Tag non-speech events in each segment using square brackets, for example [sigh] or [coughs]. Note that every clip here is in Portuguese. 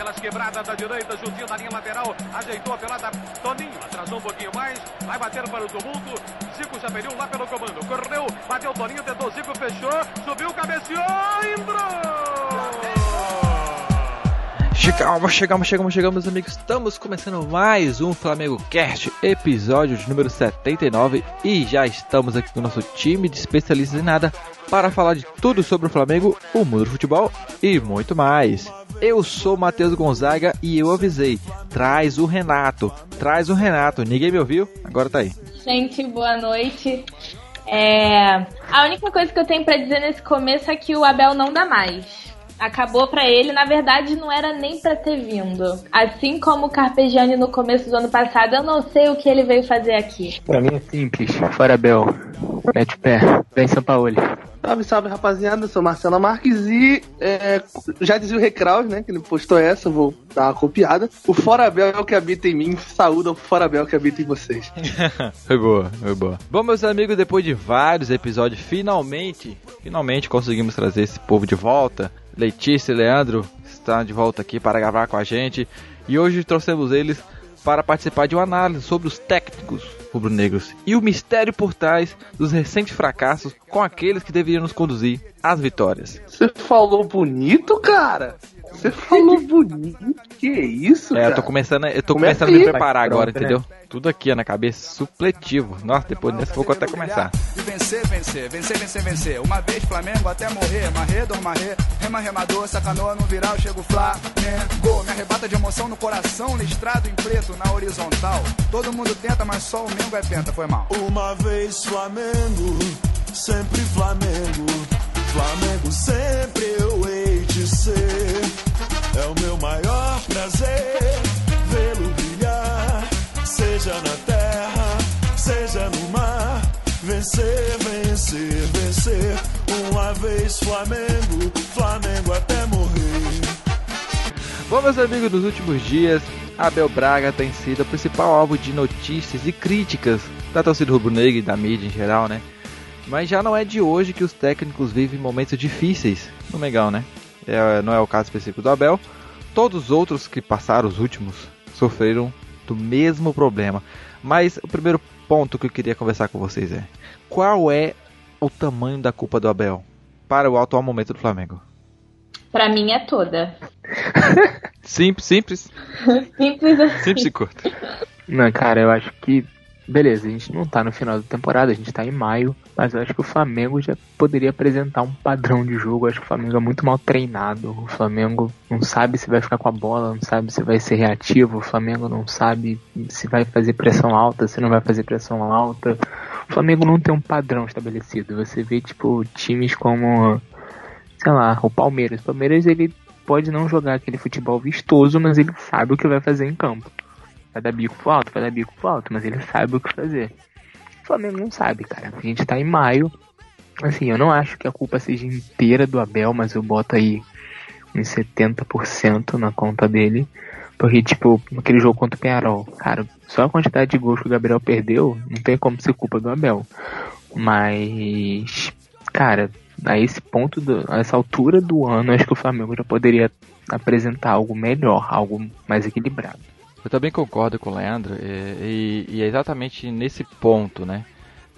pelas quebradas da direita, juntinho na linha lateral, ajeitou a pelada, Toninho, atrasou um pouquinho mais, vai bater para o tumulto, Zico já perdeu lá pelo comando, correu, bateu Toninho, tentou Zico, fechou, subiu, cabeceou, entrou! Chegamos, chegamos, chegamos, chegamos, amigos. Estamos começando mais um Flamengo Cast, episódio de número 79. E já estamos aqui com o nosso time de especialistas em nada para falar de tudo sobre o Flamengo, o mundo do futebol e muito mais. Eu sou Matheus Gonzaga e eu avisei: traz o Renato, traz o Renato. Ninguém me ouviu? Agora tá aí. Gente, boa noite. É... A única coisa que eu tenho para dizer nesse começo é que o Abel não dá mais acabou para ele, na verdade não era nem para ter vindo. Assim como o Carpegiani no começo do ano passado, eu não sei o que ele veio fazer aqui. Para mim é simples, fora Bel, mete pé, vem São Paulo. Salve, salve rapaziada, eu sou Marcelo Marques e é, já dizia o Recraus, né? Que ele postou essa, vou dar uma copiada. O Forabel é o que habita em mim, saúda o Forabel que habita em vocês. [laughs] foi boa, foi boa. Bom, meus amigos, depois de vários episódios, finalmente, finalmente conseguimos trazer esse povo de volta. Letícia e Leandro estão de volta aqui para gravar com a gente. E hoje trouxemos eles para participar de uma análise sobre os técnicos rubro-negros e o mistério por trás dos recentes fracassos com aqueles que deveriam nos conduzir às vitórias. Você falou bonito, cara? Você falou bonito. Que isso, É, eu tô começando, eu tô começando a me preparar agora, entendeu? Né? Tudo aqui na cabeça, supletivo. Nossa, depois desse vou até começar. E vencer, vencer, vencer, vencer, vencer. Uma vez Flamengo até morrer, marrer, marrer. Rema, remador, sacanou no viral, chego Flamengo. Me arrebata de emoção no coração, listrado em preto na horizontal. Todo mundo tenta, mas só o Mengo é penta, foi mal. Uma vez Flamengo, sempre. Flamengo Bom, meus amigos, nos últimos dias, Abel Braga tem sido o principal alvo de notícias e críticas da torcida rubro-negra e da mídia em geral, né? Mas já não é de hoje que os técnicos vivem momentos difíceis no Megão, né? É, não é o caso específico do Abel. Todos os outros que passaram, os últimos, sofreram do mesmo problema. Mas o primeiro ponto que eu queria conversar com vocês é: qual é o tamanho da culpa do Abel para o atual momento do Flamengo? Para mim é toda. simples, simples. simples assim. Simples e curto. Não, cara, eu acho que beleza, a gente não tá no final da temporada, a gente tá em maio, mas eu acho que o Flamengo já poderia apresentar um padrão de jogo. Eu acho que o Flamengo é muito mal treinado. O Flamengo não sabe se vai ficar com a bola, não sabe se vai ser reativo. O Flamengo não sabe se vai fazer pressão alta, se não vai fazer pressão alta. O Flamengo não tem um padrão estabelecido. Você vê, tipo, times como, sei lá, o Palmeiras. O Palmeiras, ele pode não jogar aquele futebol vistoso, mas ele sabe o que vai fazer em campo. Vai dar bico pro alto, vai dar bico pro alto, mas ele sabe o que fazer. O Flamengo não sabe, cara. A gente tá em maio. Assim, eu não acho que a culpa seja inteira do Abel, mas eu boto aí uns 70% na conta dele. Porque, tipo, aquele jogo contra o Penharol, cara, só a quantidade de gols que o Gabriel perdeu, não tem como ser culpa do Abel. Mas, cara, a esse ponto, do, a essa altura do ano, acho que o Flamengo já poderia apresentar algo melhor, algo mais equilibrado. Eu também concordo com o Leandro, e, e, e, é exatamente nesse ponto, né?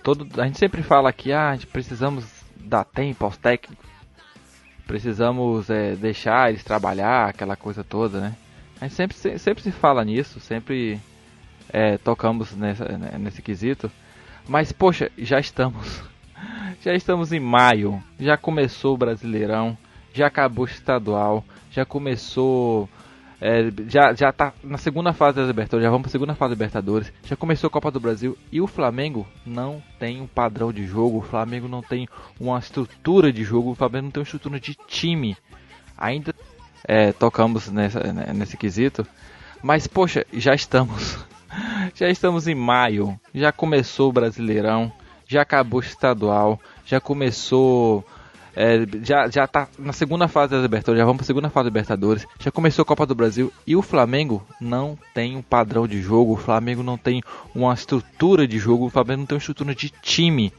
Todo, a gente sempre fala que ah, precisamos dar tempo aos técnicos, precisamos é, deixar eles trabalhar, aquela coisa toda, né? A gente sempre, sempre se fala nisso, sempre é, tocamos nessa, nesse quesito, mas poxa, já estamos, já estamos em maio, já começou o Brasileirão, já acabou o estadual, já começou é, já, já tá na segunda fase da Libertadores, já vamos segunda fase da Libertadores, já começou a Copa do Brasil e o Flamengo não tem um padrão de jogo, o Flamengo não tem uma estrutura de jogo, o Flamengo não tem uma estrutura de time. Ainda é, tocamos nessa, né, nesse quesito, mas poxa, já estamos, [laughs] já estamos em maio, já começou o Brasileirão, já acabou o estadual, já começou é, já, já tá na segunda fase da Libertadores, já vamos para a segunda fase da Libertadores. Já começou a Copa do Brasil e o Flamengo não tem um padrão de jogo, o Flamengo não tem uma estrutura de jogo, o Flamengo não tem uma estrutura de time.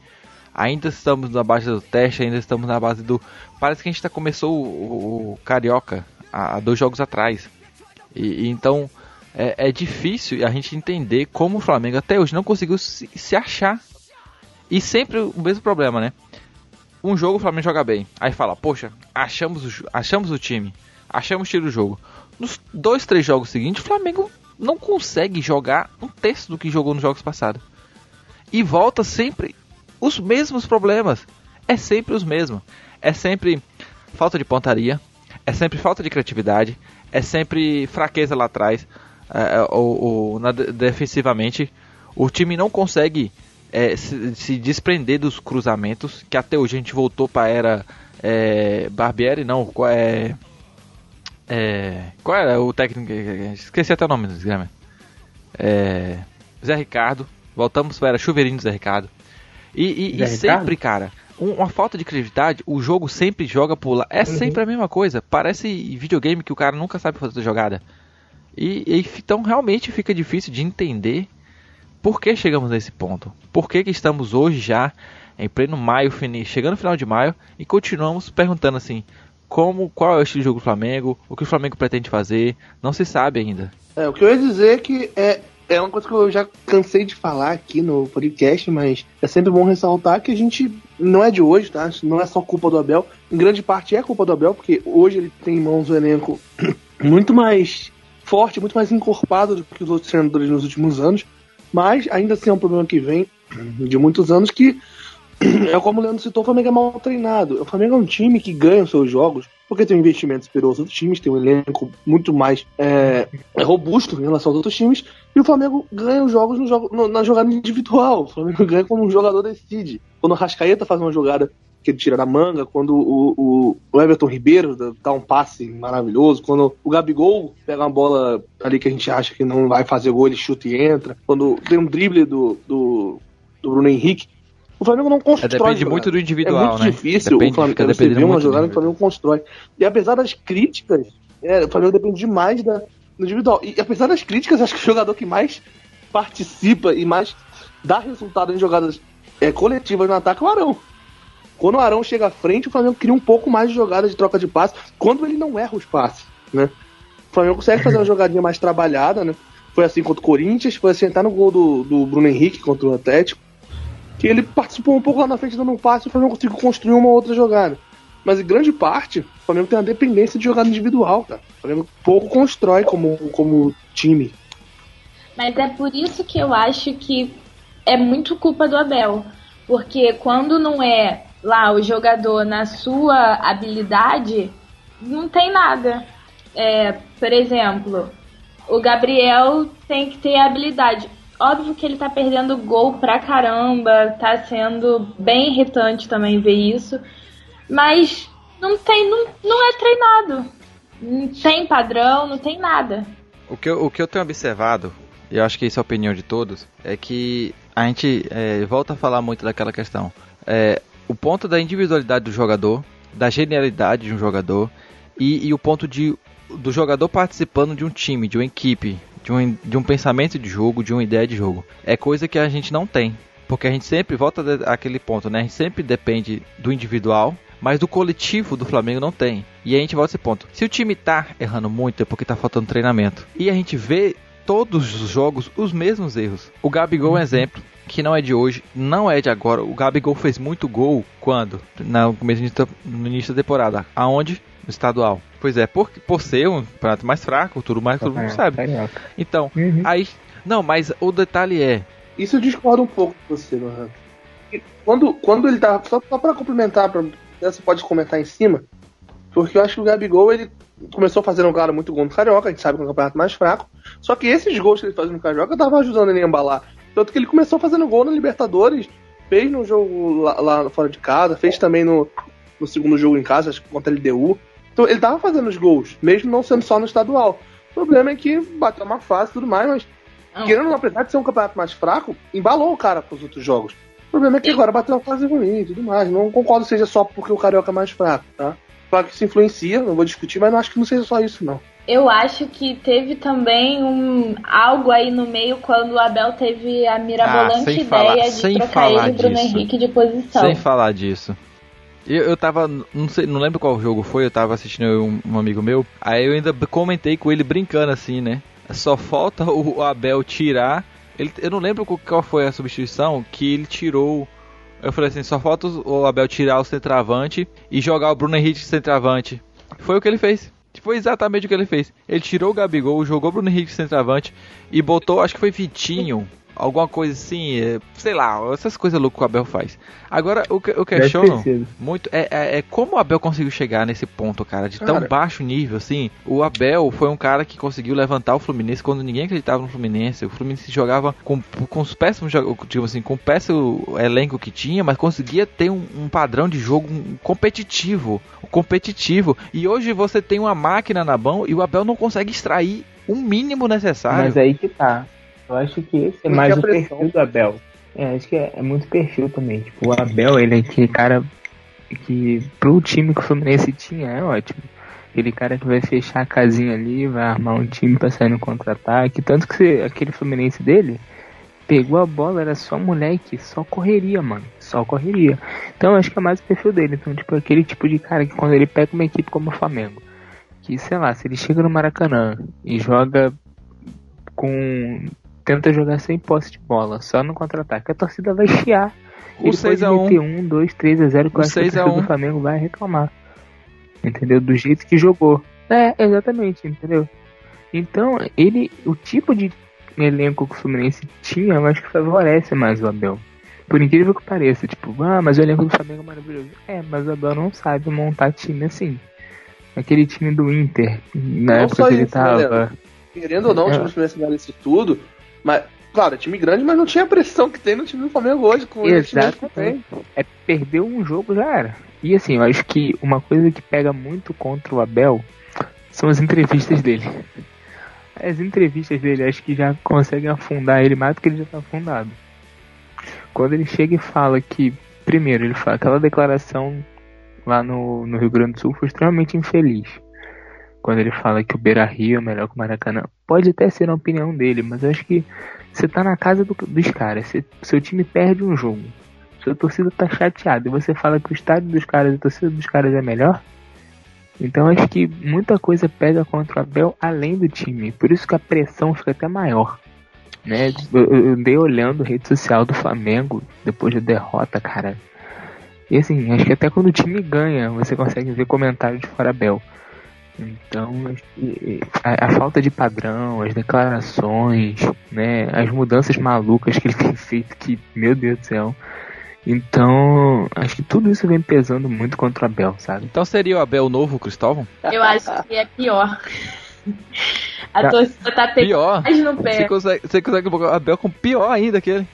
Ainda estamos na base do teste, ainda estamos na base do. Parece que a gente tá, começou o, o, o Carioca há, há dois jogos atrás. E, e então é, é, difícil a gente entender como o Flamengo até hoje não conseguiu se, se achar. E sempre o mesmo problema, né? Um jogo o Flamengo joga bem. Aí fala, poxa, achamos o, achamos o time. Achamos o estilo do jogo. Nos dois, três jogos seguintes, o Flamengo não consegue jogar um terço do que jogou nos jogos passados. E volta sempre os mesmos problemas. É sempre os mesmos. É sempre falta de pontaria. É sempre falta de criatividade. É sempre fraqueza lá atrás. É, é ou, ou na, defensivamente. O time não consegue é, se, se, desprender dos cruzamentos. Que até hoje a gente voltou para era é, Barbieri, não. É, é, qual era o técnico? Esqueci até o nome do desgrama. É, Zé Ricardo. Voltamos para Chuveirinho Zé Ricardo. E, e, e sempre, cara, um, uma falta de criatividade, o jogo sempre joga por lá. É uhum. sempre a mesma coisa. Parece videogame que o cara nunca sabe fazer a jogada. E, e, então realmente fica difícil de entender por que chegamos nesse ponto. Por que, que estamos hoje já em pleno maio, chegando no final de maio, e continuamos perguntando assim, como, qual é o estilo de jogo do Flamengo, o que o Flamengo pretende fazer, não se sabe ainda. É, o que eu ia dizer é que é, é uma coisa que eu já cansei de falar aqui no podcast, mas é sempre bom ressaltar que a gente não é de hoje, tá? Não é só culpa do Abel. Em grande parte é culpa do Abel, porque hoje ele tem em mãos um elenco [coughs] muito mais forte, muito mais encorpado do que os outros treinadores nos últimos anos. Mas ainda assim é um problema que vem de muitos anos que [clears throat] é como o Leandro citou, o Flamengo é mal treinado. O Flamengo é um time que ganha os seus jogos porque tem um investimento superior aos outros times, tem um elenco muito mais é, é robusto em relação aos outros times, e o Flamengo ganha os jogos no jogo, no, na jogada individual. O Flamengo [laughs] ganha quando um jogador decide. Quando o Rascaeta faz uma jogada que ele tira da manga, quando o, o, Everton Ribeiro dá um passe maravilhoso, quando o Gabigol pega uma bola ali que a gente acha que não vai fazer gol, ele chuta e entra, quando tem um drible do, do, do Bruno Henrique. O Flamengo não constrói. É, depende muito do individual, É muito né? difícil depende, o Flamengo você vê uma jogada que o Flamengo constrói. E apesar das críticas, é, o Flamengo depende demais da, do individual. E apesar das críticas, acho que o jogador que mais participa e mais dá resultado em jogadas é, coletivas no ataque é o Arão. Quando o Arão chega à frente, o Flamengo cria um pouco mais de jogada de troca de passe, quando ele não erra os passes, né? O Flamengo consegue fazer uma [laughs] jogadinha mais trabalhada, né? Foi assim contra o Corinthians, foi assim até no gol do, do Bruno Henrique contra o Atlético que ele participou um pouco lá na frente dando um passe e o Flamengo conseguiu construir uma outra jogada. Mas em grande parte, o Flamengo tem uma dependência de jogada individual, cara. O Flamengo pouco constrói como, como time. Mas é por isso que eu acho que é muito culpa do Abel. Porque quando não é lá o jogador na sua habilidade, não tem nada. É, por exemplo, o Gabriel tem que ter habilidade. Óbvio que ele tá perdendo gol pra caramba, tá sendo bem irritante também ver isso. Mas não tem, não, não é treinado. Não tem padrão, não tem nada. O que eu, o que eu tenho observado, e eu acho que isso é a opinião de todos, é que a gente é, volta a falar muito daquela questão. É, o ponto da individualidade do jogador, da genialidade de um jogador, e, e o ponto de, do jogador participando de um time, de uma equipe, de um, de um pensamento de jogo, de uma ideia de jogo. É coisa que a gente não tem. Porque a gente sempre volta àquele ponto, né? A gente sempre depende do individual, mas do coletivo do Flamengo não tem. E a gente volta a esse ponto. Se o time tá errando muito é porque tá faltando treinamento. E a gente vê todos os jogos os mesmos erros. O Gabigol é um exemplo que não é de hoje, não é de agora. O Gabigol fez muito gol quando? No começo no início da temporada. Aonde? No estadual. Pois é, por, por ser um prato mais fraco, tudo mais, todo mundo sabe. Então, uhum. aí. Não, mas o detalhe é. Isso eu discordo um pouco com você, Lohan. Quando, quando ele tá. Só, só pra complementar, pra, você pode comentar em cima. Porque eu acho que o Gabigol, ele começou fazendo um cara muito gol no Carioca, a gente sabe que é um campeonato mais fraco. Só que esses gols que ele fazia no Carioca estavam ajudando ele a embalar. Tanto que ele começou fazendo gol na Libertadores, fez no jogo lá, lá fora de casa, fez também no, no segundo jogo em casa, acho que contra a LDU. Então ele tava fazendo os gols, mesmo não sendo só no estadual. O problema é que bateu uma fase e tudo mais, mas não. querendo, apesar de ser um campeonato mais fraco, embalou o cara pros outros jogos. O problema é que agora bateu uma fase ruim e tudo mais. Não concordo seja só porque o Carioca é mais fraco, tá? Claro que isso influencia, não vou discutir, mas não acho que não seja só isso, não. Eu acho que teve também um algo aí no meio quando o Abel teve a mirabolante ah, ideia falar, de trocar ele e o Bruno Henrique de posição. Sem falar disso. Eu, eu tava, não sei, não lembro qual jogo foi, eu tava assistindo um, um amigo meu, aí eu ainda comentei com ele brincando assim, né? Só falta [laughs] o Abel tirar. Ele, eu não lembro qual foi a substituição que ele tirou. Eu falei assim, só falta o Abel tirar o centroavante e jogar o Bruno Henrique de centroavante. Foi o que ele fez. Foi exatamente o que ele fez. Ele tirou o Gabigol, jogou Bruno Henrique centroavante e botou, acho que foi Vitinho alguma coisa assim, é, sei lá, essas coisas loucas que o Abel faz. Agora, o que eu questiono muito é, é, é, como o Abel conseguiu chegar nesse ponto, cara, de tão cara. baixo nível, assim. O Abel foi um cara que conseguiu levantar o Fluminense quando ninguém acreditava no Fluminense. O Fluminense jogava com, com os péssimos, tipo assim, com o péssimo elenco que tinha, mas conseguia ter um, um padrão de jogo competitivo, competitivo. E hoje você tem uma máquina na mão e o Abel não consegue extrair o mínimo necessário. Mas aí que tá. Eu acho que esse é mais o perfil do Abel. É, acho que é, é, muito perfil também. Tipo, o Abel, ele é aquele cara que pro time que o Fluminense tinha é ótimo. Aquele cara que vai fechar a casinha ali, vai armar um time pra sair no contra-ataque. Tanto que você, aquele Fluminense dele pegou a bola, era só moleque, só correria, mano. Só correria. Então acho que é mais o perfil dele. Então, tipo, aquele tipo de cara que quando ele pega uma equipe como o Flamengo, que sei lá, se ele chega no Maracanã e joga com tenta jogar sem posse de bola, só no contra-ataque. A torcida vai chiar. O 6x1. 1, 2, 3 a 0 que o a torcida do Flamengo vai reclamar. Entendeu? Do jeito que jogou. É, exatamente, entendeu? Então, ele, o tipo de elenco que o Fluminense tinha, eu acho que favorece mais o Abel. Por incrível que pareça, tipo, ah, mas o elenco do Flamengo é maravilhoso. É, mas o Abel não sabe montar time assim. Aquele time do Inter, na não época que ele tava. Querendo ou não, o time do Fluminense vale tudo, mas, claro, é time grande, mas não tinha a pressão que tem no time do Flamengo hoje, com Exato. tem. É, perdeu um jogo, já era. E assim, eu acho que uma coisa que pega muito contra o Abel são as entrevistas dele. As entrevistas dele acho que já conseguem afundar ele mais do que ele já tá afundado. Quando ele chega e fala que, primeiro, ele fala aquela declaração lá no, no Rio Grande do Sul foi extremamente infeliz quando ele fala que o Beira Rio é melhor que o Maracanã. Pode até ser a opinião dele, mas eu acho que você tá na casa do, dos caras, você, seu time perde um jogo, sua torcida tá chateada e você fala que o estádio dos caras a torcida dos caras é melhor. Então acho que muita coisa pega contra o Abel além do time, por isso que a pressão fica até maior. Né? Eu, andei olhando a rede social do Flamengo depois da derrota, cara. E assim, acho que até quando o time ganha, você consegue ver comentário de fora Abel. Então, a, a, falta de padrão, as declarações, né, as mudanças malucas que ele [laughs] tem feito, que, meu Deus do céu. Então, acho que tudo isso vem pesando muito contra o Abel, sabe? Então seria o Abel novo, Cristóvão? Eu acho que é pior. A tá. torcida tá pegando pior. mais no pé. Você consegue, você consegue o Abel com pior ainda que ele.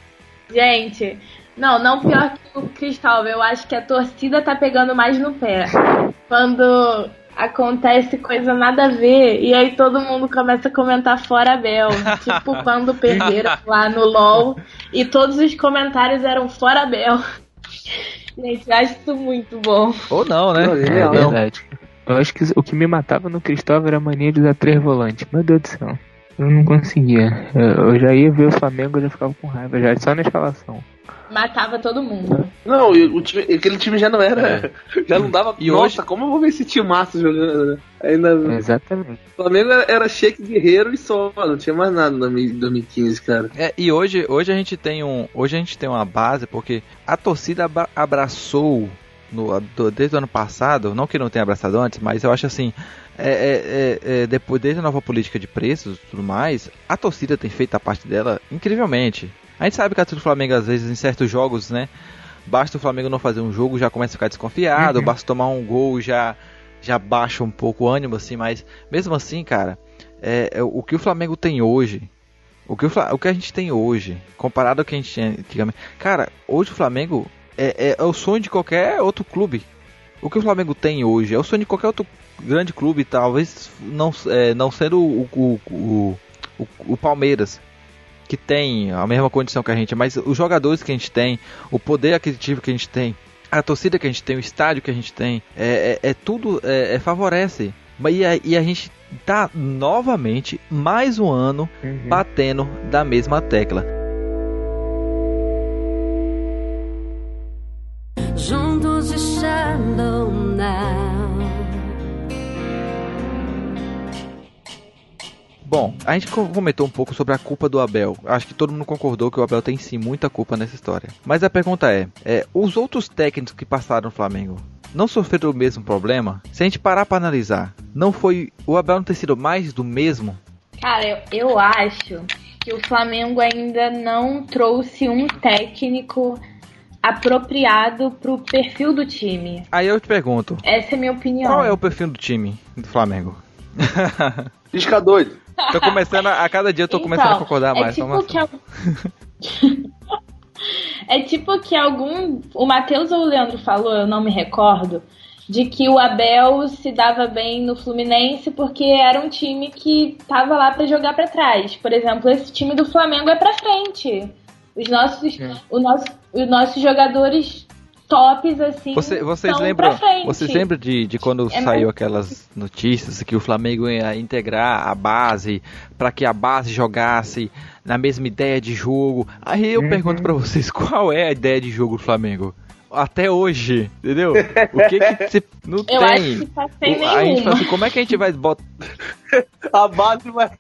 Gente, não, não pior que o Cristóvão. Eu acho que a torcida tá pegando mais no pé. Quando acontece coisa nada a ver e aí todo mundo começa a comentar fora Bel, tipo [laughs] quando perderam lá no LoL e todos os comentários eram fora Bel. Gente, eu acho isso muito bom. Ou não, né? É, é verdade. Eu acho que o que me matava no Cristóvão era a mania de usar três volantes. Meu Deus do céu. Eu não conseguia. Eu já ia ver o Flamengo e já ficava com raiva, já só na escalação matava todo mundo. Não, o time, aquele time já não era. É. Já não dava. E nossa, hoje... como eu vou ver esse time massa jogando, né? Ainda... Exatamente. O Flamengo era, era Sheik Guerreiro e só, não tinha mais nada em 2015, cara. É, e hoje, hoje a gente tem um. Hoje a gente tem uma base, porque a torcida abraçou no, desde o ano passado, não que não tenha abraçado antes, mas eu acho assim, é, é, é, é, depois desde a nova política de preços e tudo mais, a torcida tem feito a parte dela incrivelmente. A gente sabe que a torcida do Flamengo, às vezes, em certos jogos, né? Basta o Flamengo não fazer um jogo, já começa a ficar desconfiado, uhum. basta tomar um gol, já, já baixa um pouco o ânimo, assim, mas mesmo assim, cara, é, é o que o Flamengo tem hoje, o que, o, o que a gente tem hoje, comparado ao que a gente tinha antigamente, cara, hoje o Flamengo é, é, é, o sonho de qualquer outro clube. O que o Flamengo tem hoje é o sonho de qualquer outro grande clube, talvez não, é, não sendo o, o, o, o Palmeiras que tem a mesma condição que a gente, mas os jogadores que a gente tem, o poder aquisitivo que a gente tem, a torcida que a gente tem, o estádio que a gente tem, é, é, é tudo é, é, favorece. E a, e a gente tá novamente, mais um ano, uhum. batendo da mesma tecla. Juntos e chama Bom, a gente co- comentou um pouco sobre a culpa do Abel. Acho que todo mundo concordou que o Abel tem sim muita culpa nessa história. Mas a pergunta é, é os outros técnicos que passaram no Flamengo não sofreram o mesmo problema? Se a gente parar pra analisar, não foi o Abel não ter sido mais do mesmo? Cara, eu, eu acho que o Flamengo ainda não trouxe um técnico apropriado pro perfil do time. Aí eu te pergunto, Essa é a minha opinião. qual é o perfil do time do Flamengo? [laughs] Pisca doido. Tô começando a, a cada dia eu tô começando a Então, concordar mais. É só uma- tipo que al- [laughs] É tipo que algum. O Matheus ou o Leandro falou, eu não me recordo, de que o Abel se dava bem no Fluminense porque era um time que tava lá pra jogar pra trás. Por exemplo, esse time do Flamengo é pra frente. Os nossos, o nosso, os nossos jogadores tops, assim, Você- vocês lembram, vocês lembram de, de quando É saiu mais- aquelas notícias que o Flamengo ia integrar a base para que a base jogasse na mesma ideia de jogo? Aí eu Uhum. pergunto pra vocês, qual é a ideia de jogo do Flamengo? Até hoje, entendeu? O que que [laughs] você não Eu tem? acho que tá sem O- a gente fala assim, como é que a gente vai botar A base vai.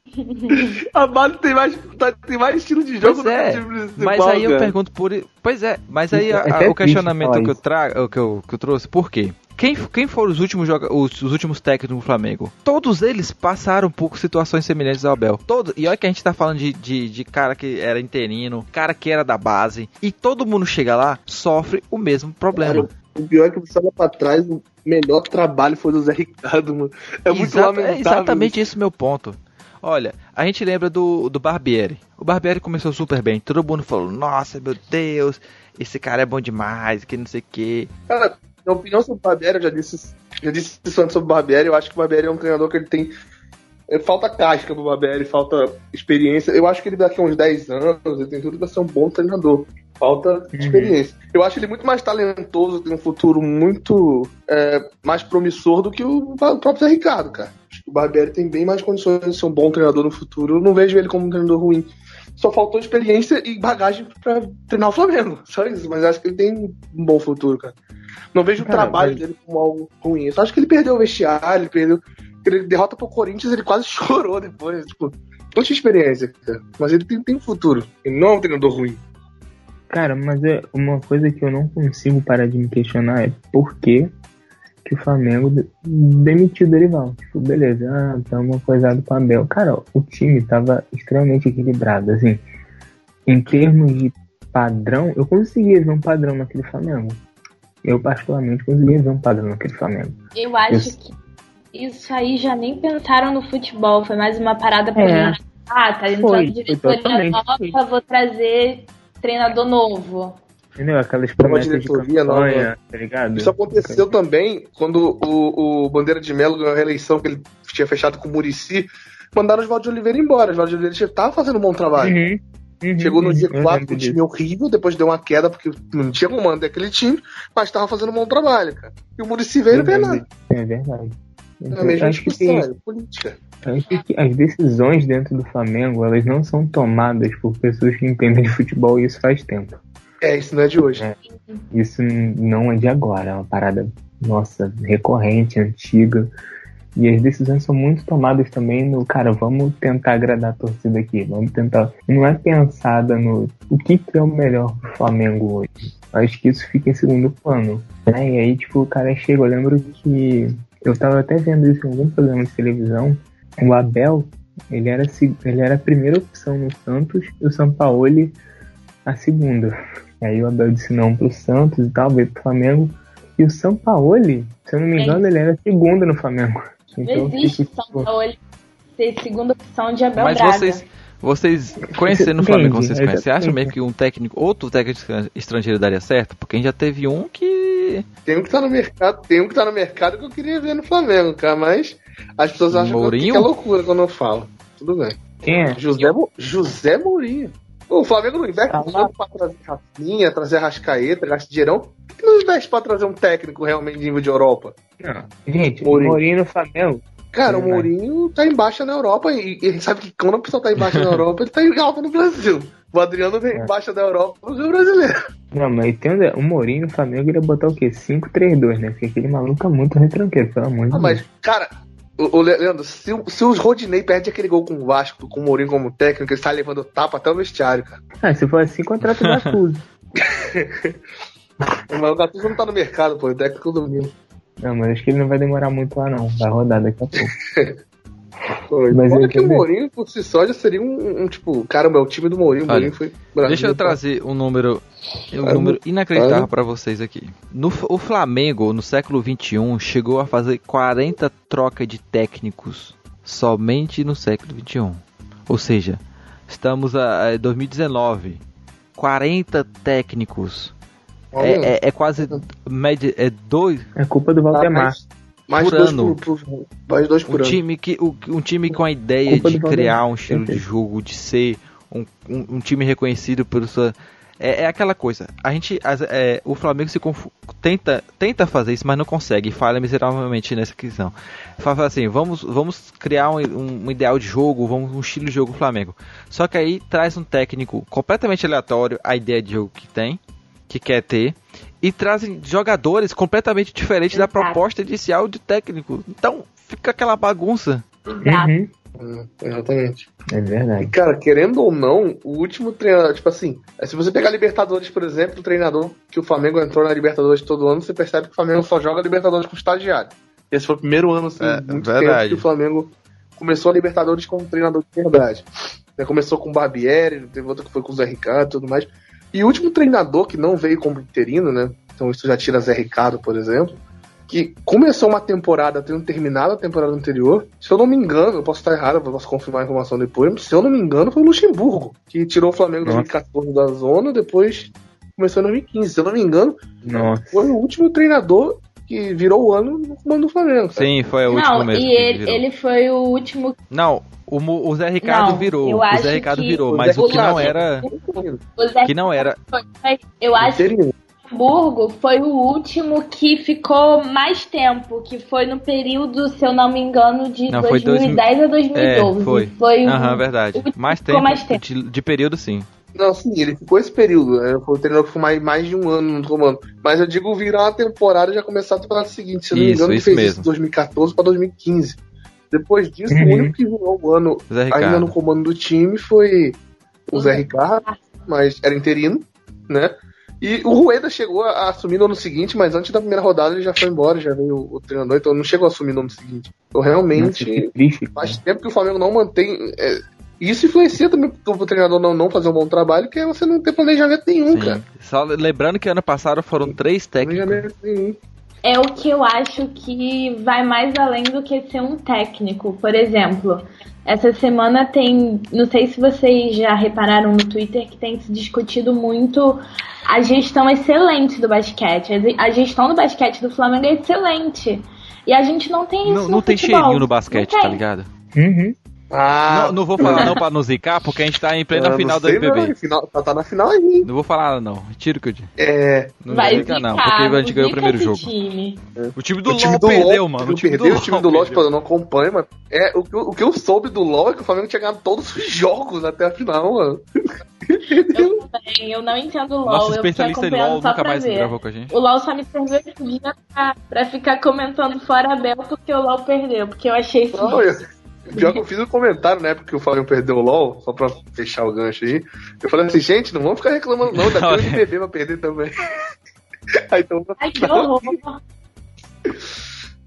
A base tem mais, tá- tem mais estilo de jogo Pois é, do que o time principal, Mas aí eu pergunto por. Pois é, mas aí a- é a- o questionamento que eu, trago, que, eu, que eu trouxe, por quê? Quem, quem foram os últimos, os, os últimos técnicos do Flamengo? Todos eles passaram por situações semelhantes ao Abel. Todos, e olha que a gente tá falando de, de, de cara que era interino, cara que era da base. E todo mundo chega lá, sofre o mesmo problema. O pior é que você olha pra trás, o melhor trabalho foi do Zé Ricardo, mano. É muito Exata- lamentável. É exatamente esse meu ponto. Olha, a gente lembra do, do Barbieri. O Barbieri começou super bem. Todo mundo falou, nossa, meu Deus, esse cara é bom demais, que não sei o que. Cara, minha opinião sobre o Barbieri, eu já disse, já disse isso antes sobre o Barbieri, eu acho que o Barbieri é um treinador que ele tem. é, falta casca pro Barbieri, falta experiência. Eu acho que ele daqui a uns 10 anos, ele tem tudo pra ser um bom treinador. Falta experiência. Eu acho ele muito mais talentoso, tem um futuro muito é, mais promissor do que o próprio Zé Ricardo, cara. O Barbieri tem bem mais condições de ser um bom treinador no futuro. Eu não vejo ele como um treinador ruim. Só faltou experiência e bagagem pra treinar o Flamengo. Só isso. Mas acho que ele tem um bom futuro, cara. Não vejo Cara, o trabalho mas- dele como algo ruim. Eu só acho que ele perdeu o vestiário, ele perdeu. Ele derrota pro Corinthians, ele quase [laughs] chorou depois. Tipo, não tinha experiência, cara. Mas ele tem, tem futuro. Ele não é um treinador ruim. Cara, mas é uma coisa que eu não consigo parar de me questionar é por que, que o Flamengo de- demitiu o Dorival. Tipo, beleza, ah, tá uma coisada com o Abel. Cara, o time tava extremamente equilibrado, assim. Em termos de padrão, eu conseguia ver um padrão naquele Flamengo. Eu, particularmente, conseguia ver um padrão naquele Flamengo. Eu acho Isso. que isso aí já nem pensaram no futebol, foi mais uma parada É. pra Ah, tá entrando Foi, diretoria nova, foi. vou trazer treinador novo. Entendeu? Aquelas promessas de campanha, nova. tá ligado? Isso aconteceu também quando o, o Bandeira de Melo ganhou a reeleição que ele tinha fechado com o Murici. Mandaram o Oswaldo de Oliveira embora. O Oswaldo de Oliveira já tava fazendo um bom trabalho. Uhum, uhum, Chegou no uhum, G4 lembro com um time horrível, depois deu uma queda, porque não tinha comando daquele time, mas tava fazendo um bom trabalho, cara. E o Murici veio e não fez nada. É verdade. É a Então, mesma acho que discussão, é política. acho que as decisões dentro do Flamengo, elas não são tomadas por pessoas que entendem de futebol e isso faz tempo. É, isso não é de hoje. É. Isso não é de agora, é uma parada, nossa, recorrente, antiga. E as decisões são muito tomadas também no, cara, vamos tentar agradar a torcida aqui, vamos tentar. Não é pensada no o que, que é o melhor pro Flamengo hoje. Acho que isso fica em segundo plano. Né? E aí, tipo, o cara chega, eu lembro que eu tava até vendo isso em algum programa de televisão. O Abel, ele era, ele era a primeira opção no Santos e o Sampaoli a segunda. E aí o Abel disse não pro Santos e tal, veio pro Flamengo. E o Sampaoli, se eu não me engano, ele era segundo no Flamengo. Não Então, existe tipo, São Paulo ser segunda opção de Abel Mas Braga. vocês, vocês conhecendo o Flamengo, vocês conhecem? Você acha mesmo que um técnico, outro técnico estrangeiro daria certo? Porque a gente já teve um que. Tem um que tá no mercado, tem um que tá no mercado que eu queria ver no Flamengo, cara, mas as pessoas acham Mourinho? que é loucura quando eu falo. Tudo bem. quem é? José, José Mourinho. O Flamengo não investe Ah, tanto pra trazer Rafinha, trazer Rascaeta, gasta dinheirão. Por que não investe pra trazer um técnico realmente de nível de Europa? Não. Gente, Mourinho. o Mourinho no Flamengo. Cara, o Verdade. Mourinho tá em baixa na Europa e, e gente sabe que quando a pessoa tá em baixa na [laughs] Europa, ele tá em alta no Brasil. O Adriano vem É. em baixa da Europa no Rio Brasileiro. Não, mas entenda, o Mourinho no Flamengo ele ia botar o quê? 5-3-2, né? Porque aquele maluco é muito retranqueiro, pelo amor de Ah, Deus. mas, cara, Ô, ô, Leandro, se, o- se os Rodinei perde aquele gol com o Vasco, com o Mourinho como técnico, ele sai levando tapa até o vestiário, cara. Ah, se for assim, contrata o Gattuso. [laughs] Mas o Gattuso não tá no mercado, pô, é técnico do Milan. não, mas acho que ele não vai demorar muito lá, não. Vai rodar daqui a pouco. [laughs] Mas Fora eu que o também. Mourinho, por si só, já seria um, um, tipo, caramba, é o time do Mourinho, o Olha, Mourinho foi Brasil, Deixa eu tá? trazer um número, um Cara, número inacreditável para vocês aqui. No, o Flamengo, no século XXI, chegou a fazer 40 trocas de técnicos somente no século XXI. Ou seja, estamos a, a 2019. 40 técnicos. Olha, É, é- é quase média, é dois É culpa do tá Valdemar. Mais, Por dois ano. por, por, mais dois por um ano. time que o- um time com a ideia Culpa de criar um estilo de Perfeito. jogo, de ser um, um, um time reconhecido por sua é, é aquela coisa. A gente, as- é, o Flamengo se tenta, tenta fazer isso, mas não consegue. e Falha miseravelmente nessa questão. Fala assim, vamos, vamos criar um, um- um ideal de jogo, vamos um estilo de jogo Flamengo. Só que aí traz um técnico completamente aleatório a ideia de jogo que tem, que quer ter, e trazem jogadores completamente diferentes da Exato. proposta inicial de técnico. Então fica aquela bagunça. Exato. Uhum. Hum, exatamente. É E, verdade. cara, querendo ou não, o último treinador, tipo assim, é, se você pegar Libertadores, por exemplo, o treinador que o Flamengo entrou na Libertadores todo ano, você percebe que o Flamengo só joga Libertadores com estagiário. Esse foi o primeiro ano, assim, É, muito verdade. tempo que o Flamengo começou a Libertadores como treinador de verdade. Né, Começou com o Barbieri, teve outro que foi com o Zé Ricardo e tudo mais. E o último treinador que não veio como interino, né? Então isso já tira Zé Ricardo, por exemplo. Que começou uma temporada tendo terminado a temporada anterior. Se eu não me engano, eu posso estar errado, eu posso confirmar a informação depois. mas Se eu não me engano, foi o Luxemburgo, que tirou o Flamengo em Nossa. 2014 da zona, depois começou em 2015. Se eu não me engano, Nossa. foi o último treinador que virou o ano no comando do Flamengo. sabe? Sim, foi o último Não, mesmo. e ele, ele foi o último. Não, o, o Zé Ricardo Não, virou. O Zé Ricardo virou, mas o que não era. O Zé Que não era. eu acho que Hamburgo foi o último que ficou mais tempo, que foi no período, se eu não me engano, de Não, foi 2010 a 2012. É, foi. Foi o- Aham, verdade. o- Mais tempo, mais tempo. De, de período, sim. Não, sim, ele ficou esse período, né? Foi o treinador que ficou mais, mais de um ano no comando. Mas eu digo virar uma temporada e já começar a temporada seguinte. Se eu não me Isso, engano, ele isso fez mesmo. isso de 2014 para 2015. Depois disso, Uhum. o único que virou o ano ainda no comando do time foi o Zé Ricardo, mas era interino, né? E o Rueda chegou a assumir no ano seguinte, mas antes da primeira rodada ele já foi embora, já veio o, o treinador, então não chegou a assumir no ano seguinte. Então realmente faz tempo que o Flamengo não mantém. é, isso influencia também pro treinador não, não fazer um bom trabalho, que é você não ter planejamento nenhum, Sim. cara. Só lembrando que ano passado foram três técnicos. Planejamento nenhum. É o que eu acho que vai mais além do que ser um técnico. Por exemplo, essa semana tem. Não sei se vocês já repararam no Twitter que tem se discutido muito a gestão excelente do basquete. A gestão do basquete do Flamengo é excelente. E a gente não tem isso. Não, no não tem futebol. cheirinho no basquete, tá ligado? Uhum. Ah, não, não vou falar não pra não zicar, porque a gente tá em plena final do não, final- tá, tá na final aí. Não vou falar não, retiro o que eu disse. É, Não Vai zica não, porque a gente ganhou o primeiro jogo. time. O time do o time LoL do perdeu, LoL, mano. O time perdeu, o time do LoL, tipo, eu não acompanho, mas é, o, que eu- o que eu soube do LoL é que o Flamengo tinha ganhado todos os jogos até a final, mano. Eu também, eu não entendo o LOL. Fiquei especialista em LoL nunca mais ver. gravou com a gente. O LOL só me serviu esse dia pra, pra ficar comentando fora Abel porque o LOL perdeu. Porque eu achei isso. Pior que eu fiz um comentário na época que o Flamengo perdeu o LoL, só pra fechar o gancho aí. Eu falei assim, gente, não vamos ficar reclamando não, daqui o. NBB vai perder também. [laughs] aí então, Ai, que horror.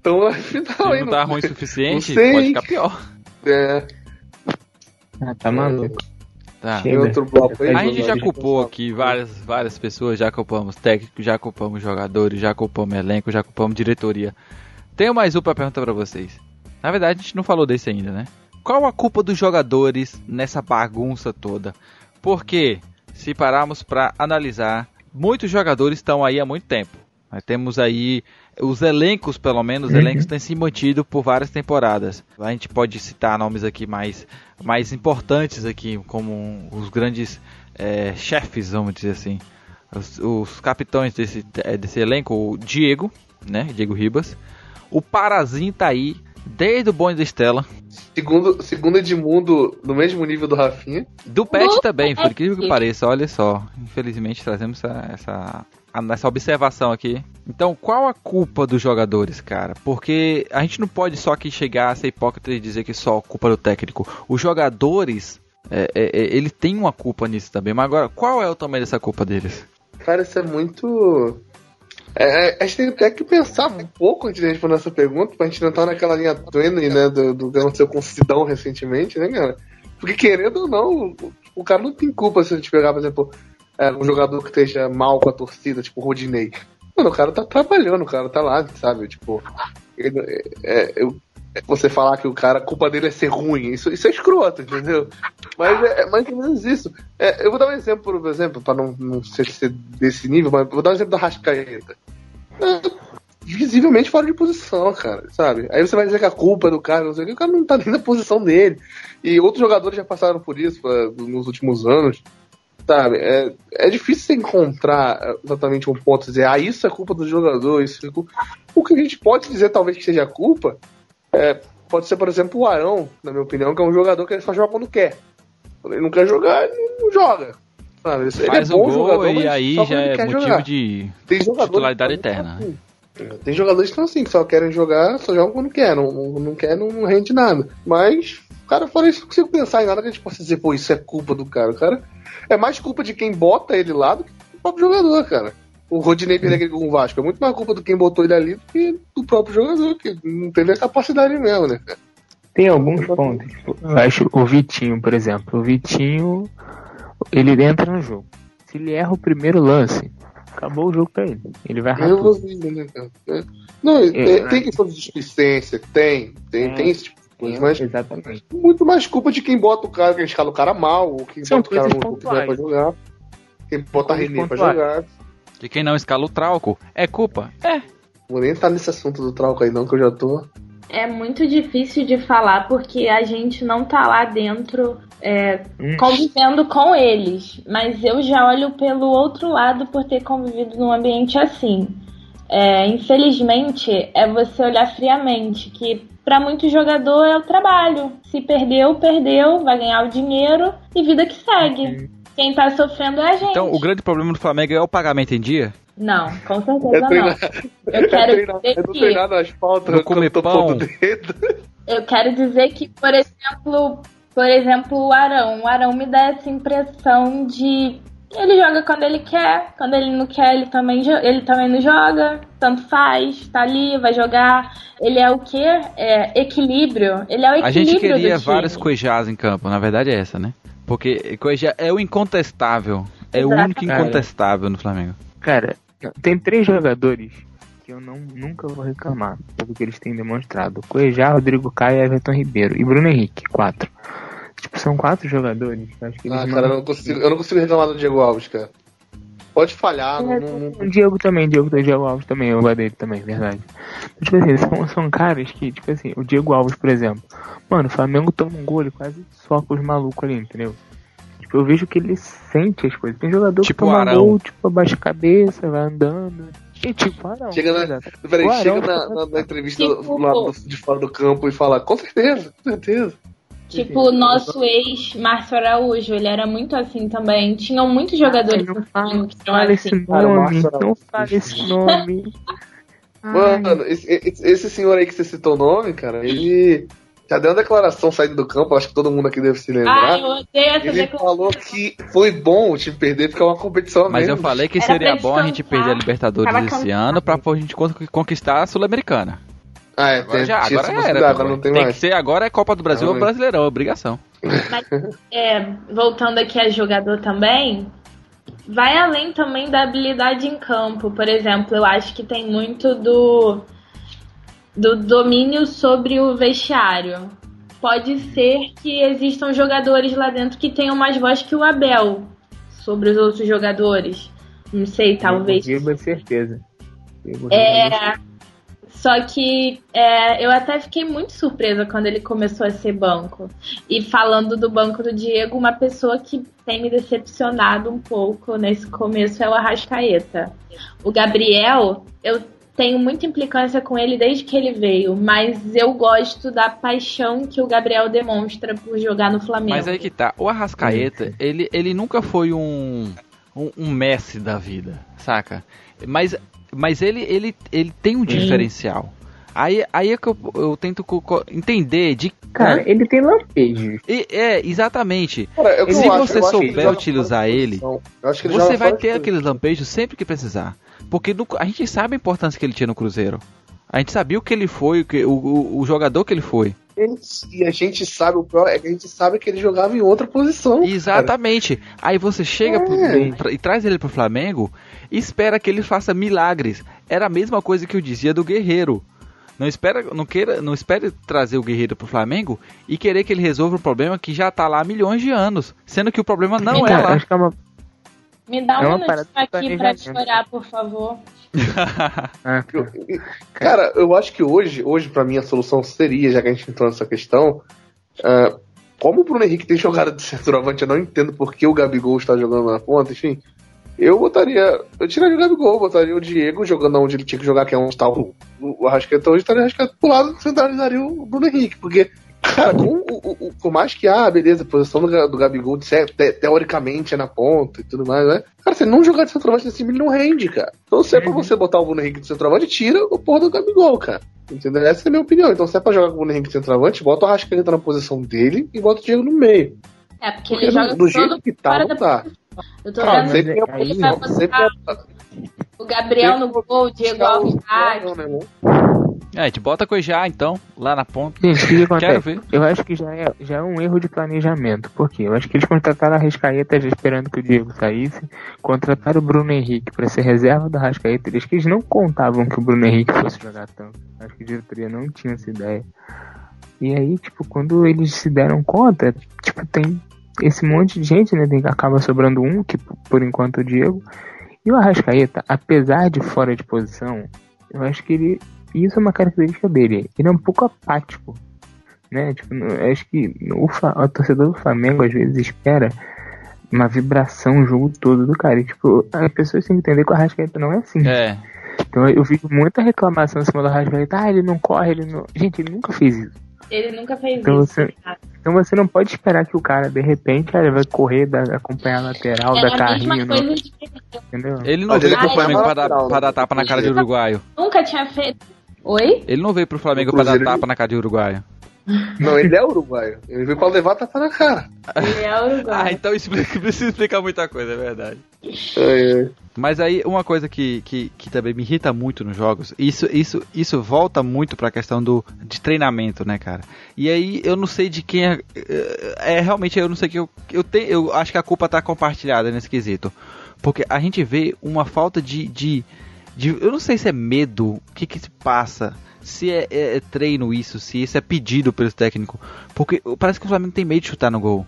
então na final aí. Se não tá ruim o suficiente, pode ficar pior. É, Ah, tá maluco. Tá. aí. A gente já culpou aqui várias, várias pessoas, já culpamos técnicos, já culpamos jogadores, já culpamos elenco, já culpamos diretoria. Tenho mais um pra perguntar pra vocês. Na verdade, a gente não falou desse ainda, né? Qual a culpa dos jogadores nessa bagunça toda? Porque, se pararmos pra analisar, muitos jogadores estão aí há muito tempo. Nós temos aí os elencos, pelo menos, os Uhum. elencos têm se mantido por várias temporadas. A gente pode citar nomes aqui mais, mais importantes aqui, como os grandes eh, chefes, vamos dizer assim. Os, os capitães desse, eh, desse elenco, o Diego, né? Diego Ribas. O Parazinho tá aí, desde o bonde da Estela. Segundo, segundo Edmundo, no mesmo nível do Rafinha. Do Pet Do também, por incrível que pareça, olha só. Infelizmente trazemos essa, essa nessa observação aqui. Então, qual a culpa dos jogadores, cara? Porque a gente não pode só aqui chegar a ser hipócrita e dizer que só a culpa do técnico. Os jogadores, é, é, é, eles têm uma culpa nisso também. Mas agora, qual é o tamanho dessa culpa deles? Cara, isso é muito. É, é, a gente tem até que pensar um pouco antes de responder essa pergunta, pra gente não estar naquela linha twinning, né, do, do que aconteceu com o Sidão recentemente, né, cara? Porque querendo ou não, o, cara não tem culpa se a gente pegar, por exemplo, é, um jogador que esteja mal com a torcida, tipo o Rodinei. Mano, o cara tá trabalhando, o cara tá lá, sabe? Tipo, ele, é, eu, você falar que o cara, a culpa dele é ser ruim, isso, isso é escroto, entendeu? Mas é, é mais ou menos isso. É, eu vou dar um exemplo, por exemplo, pra não, não ser, desse nível, mas vou dar um exemplo da Rascaeta. É, visivelmente fora de posição, cara, sabe? Aí você vai dizer que a culpa é do cara, não sei o que, o cara não tá nem na posição dele. E outros jogadores já passaram por isso nos últimos anos. Sabe, é, é difícil encontrar exatamente um ponto dizer, ah, isso é culpa do jogador, isso é culpa. O que a gente pode dizer, talvez, que seja culpa, é, pode ser, por exemplo, o Arão, na minha opinião, que é um jogador que ele só joga quando quer. Quando ele não quer jogar, ele não joga. Sabe? Ele Faz é um bom gol jogador, e aí já é motivo jogar. de titularidade eterna. assim. Tem jogadores que estão assim, que só querem jogar, só jogam quando quer, não, não, não quer, não rende nada. Mas, cara, fora isso, não consigo pensar em nada que a gente possa dizer, pô, isso é culpa do cara. O cara é mais culpa de quem bota ele lá do que do próprio jogador, cara. O Rodinei aquele com o Vasco é muito mais culpa do quem botou ele ali do que do próprio jogador, que não teve a capacidade mesmo, né, cara? Tem alguns pontos. Eu acho o Vitinho, por exemplo. O Vitinho, ele entra no jogo. Se ele erra o primeiro lance, acabou o jogo pra ele. Ele vai errar tudo. Nervosismo, né? É. Não, é, É, tem questão de displicência, tem, tem, É. tem esse tipo de coisa, mas Exatamente. muito mais culpa de quem bota o cara, quem escala o cara mal, ou quem São bota o cara no vai pra pontuais. jogar, quem bota a René pra pontuais. jogar. Que quem não escala o trauco é culpa. É. Vou nem entrar nesse assunto do trauco aí não, que eu já tô. É muito difícil de falar porque a gente não tá lá dentro é, convivendo com eles. Mas eu já olho pelo outro lado por ter convivido num ambiente assim. É, infelizmente, é você olhar friamente que para muito jogador é o trabalho. Se perdeu, perdeu, vai ganhar o dinheiro e vida que segue. Quem tá sofrendo é a gente. Então, o grande problema do Flamengo é o pagamento em dia? Não, com É certeza não. treinar, Eu [laughs] é quero treinar, dizer é não que treinar no asfalto, Não comer pão. pondo o dedo. Eu quero dizer que, por exemplo, por exemplo, o Arão. O Arão me dá essa impressão de ele joga quando ele quer, quando ele não quer, ele também, ele também não joga, tanto faz, tá ali, vai jogar. Ele é o quê? É equilíbrio. Ele é o equilíbrio A gente queria do time. vários Cuejás em campo, na verdade é essa, né? Porque Cuejá é o incontestável. É o Exatamente. único incontestável no Flamengo. Cara, tem três jogadores que eu não, nunca vou reclamar pelo que eles têm demonstrado. Cuejá, Rodrigo Caio, Everton Ribeiro e Bruno Henrique, quatro. Tipo, são quatro jogadores. Acho que Ah, não- cara, eu não consigo, eu não consigo reclamar do Diego Alves, cara. Pode falhar, não, não, não- O Diego também, Diego do Diego Alves também, eu gosto dele também, verdade. Mas, tipo assim, são, são caras que, tipo assim, o Diego Alves, por exemplo, mano, o Flamengo toma um gol, ele quase soca os malucos ali, entendeu? Tipo, eu vejo que ele sente as coisas. Tem jogador Tipo que toma o Arão. gol, tipo, abaixa a cabeça, vai andando. E tipo, Arão. Chega na-. Peraí, O Arão chega na, fica- na- na entrevista Tipo- do lado do- de fora do campo e fala, com certeza, com certeza. Tipo, o nosso ex, Márcio Araújo, ele era muito assim também. Tinham muitos jogadores Não no fala, Flamengo que eram fala assim. esse Cara, não Araújo. fala esse nome. [laughs] Mano, esse, esse- senhor aí que você citou o nome, cara, ele já deu uma declaração saindo do campo, acho que todo mundo aqui deve se Ah, lembrar. eu odeio essa Ele declaração. falou que foi bom o time perder porque é uma competição Mas eu falei que Era seria bom a gente perder a Libertadores esse ano pra a gente con- conquistar a Sul-Americana. Ah, é, Agora tem, já, agora era. agora não tem, Tem mais. que ser agora é Copa do Brasil ou. Brasileirão, obrigação. É, voltando aqui a jogador também, vai além também da habilidade em campo. Por exemplo, eu acho que tem muito do, do domínio sobre o vestiário. Pode ser que existam jogadores lá dentro que tenham mais voz que o Abel sobre os outros jogadores. Não sei, talvez. Diego é certeza. Diego É. Só que é, eu até fiquei muito surpresa quando ele começou a ser banco. E falando do banco do Diego, uma pessoa que tem me decepcionado um pouco nesse começo é o Arrascaeta. O Gabriel, eu tenho muita implicância com ele desde que ele veio, mas eu gosto da paixão que o Gabriel demonstra por jogar no Flamengo. Mas aí que tá, o Arrascaeta, ele, ele nunca foi um, um, um Messi da vida, saca? Mas, mas ele, ele, ele tem um diferencial. Aí, aí é que eu, eu tento entender de Cara, Hã? ele tem lampejo. E- É, exatamente. Cara, eu- eu Se acho- você eu acho que ele souber utilizar ele, posição. Eu acho que ele Você vai ter aqueles lampejos sempre que precisar. Porque no- a gente sabe a importância que ele tinha no Cruzeiro. A gente sabia o que ele foi, o, que- o, o- o jogador que ele foi. E a gente sabe, o pior é que a gente sabe que ele jogava em outra posição. cara. Exatamente. Aí você chega pro- É. pra- e traz ele pro Flamengo e espera que ele faça milagres. Era a mesma coisa que eu dizia do Guerreiro. Não espera, não queira, não espere trazer o Guerreiro pro Flamengo e querer que ele resolva um problema que já tá lá há milhões de anos, sendo que o problema não é Cara, lá. acho que é uma. Me dá É um uma minutinho aqui pra chorar, por favor. [laughs] Cara, eu acho que hoje, hoje para mim a solução seria, já que a gente entrou nessa questão, ah, como o Bruno Henrique tem jogado de centroavante, eu não entendo por que o Gabigol está jogando na ponta, enfim. Eu botaria. Eu tiraria o Gabigol, botaria o Diego jogando onde ele tinha que jogar, que é onde está o, Arrascaeta hoje, estaria o Arrascaeta pro lado centralizaria o Bruno Henrique, porque. Cara, com o, o- por mais que, ah, beleza, a posição do, do Gabigol te- te- teoricamente é na ponta e tudo mais, né? Cara, você não jogar de centroavante nesse time, ele não rende, cara. Então, se é pra você botar o Bruno Henrique de centroavante, tira o porra do Gabigol, cara. Entendeu? Essa é a minha opinião. Então, se é pra jogar com o Bruno Henrique de centroavante, bota o Arrascaeta na posição dele e bota o Diego no meio. É, porque Porque ele joga do jeito que tá, não da tá. Eu tô Cara, vendo sempre aí, ele vai sempre é botar o Gabriel no gol, o Diego Alves ah, Não, né, É, a gente bota Coijá então, lá na ponta. O que, que Quero ver. Eu acho que já é, já é um erro de planejamento. Por quê? Eu acho que eles contrataram a Rascaeta já esperando que o Diego saísse. Contrataram o Bruno Henrique para ser reserva da Rascaeta. Eles que eles não contavam que o Bruno Henrique fosse jogar tanto. Acho que a diretoria não tinha essa ideia. E aí, tipo, quando eles se deram conta, tipo, tem esse monte de gente, né? Tem, acaba sobrando um, que por enquanto é o Diego. E o Arrascaeta, apesar de fora de posição, eu acho que ele. Isso é uma característica dele. Ele é um pouco apático. Né? Tipo, eu acho que o, o torcedor do Flamengo às vezes espera uma vibração o jogo todo do cara. E, tipo, as pessoas têm que entender que o Arrascaeta não é assim. É, Então eu vi muita reclamação em cima do Arrascaeta. Ah, ele não corre, ele não. Gente, ele nunca fez isso. Ele nunca fez Então isso. você- Então você não pode esperar que o cara, de repente, ah, ele vai correr, dar, acompanhar a lateral, É dar a carrinho, de entendeu? ele não veio ele pro é Flamengo pra dar, lateral, pra dar né? tapa na cara de uruguaio. nunca tinha feito. Oi? Ele não veio pro Flamengo pra dar tapa na cara de uruguaio. Não, ele é uruguaio. Ele veio pra levar tapa na cara. Ele é Ah, uruguaio. então isso [laughs] precisa explicar muita coisa, é verdade. É, é. Mas aí uma coisa que, que, que também me irrita muito nos jogos, isso isso isso volta muito pra questão do de treinamento, né, cara? E aí eu não sei de quem é, é realmente eu não sei que eu eu tenho, eu acho que a culpa tá compartilhada nesse quesito. Porque a gente vê uma falta de, de, de eu não sei se é medo, o que que se passa, se é, é- é treino isso, se isso é pedido pelo técnico, porque parece que o Flamengo tem medo de chutar no gol.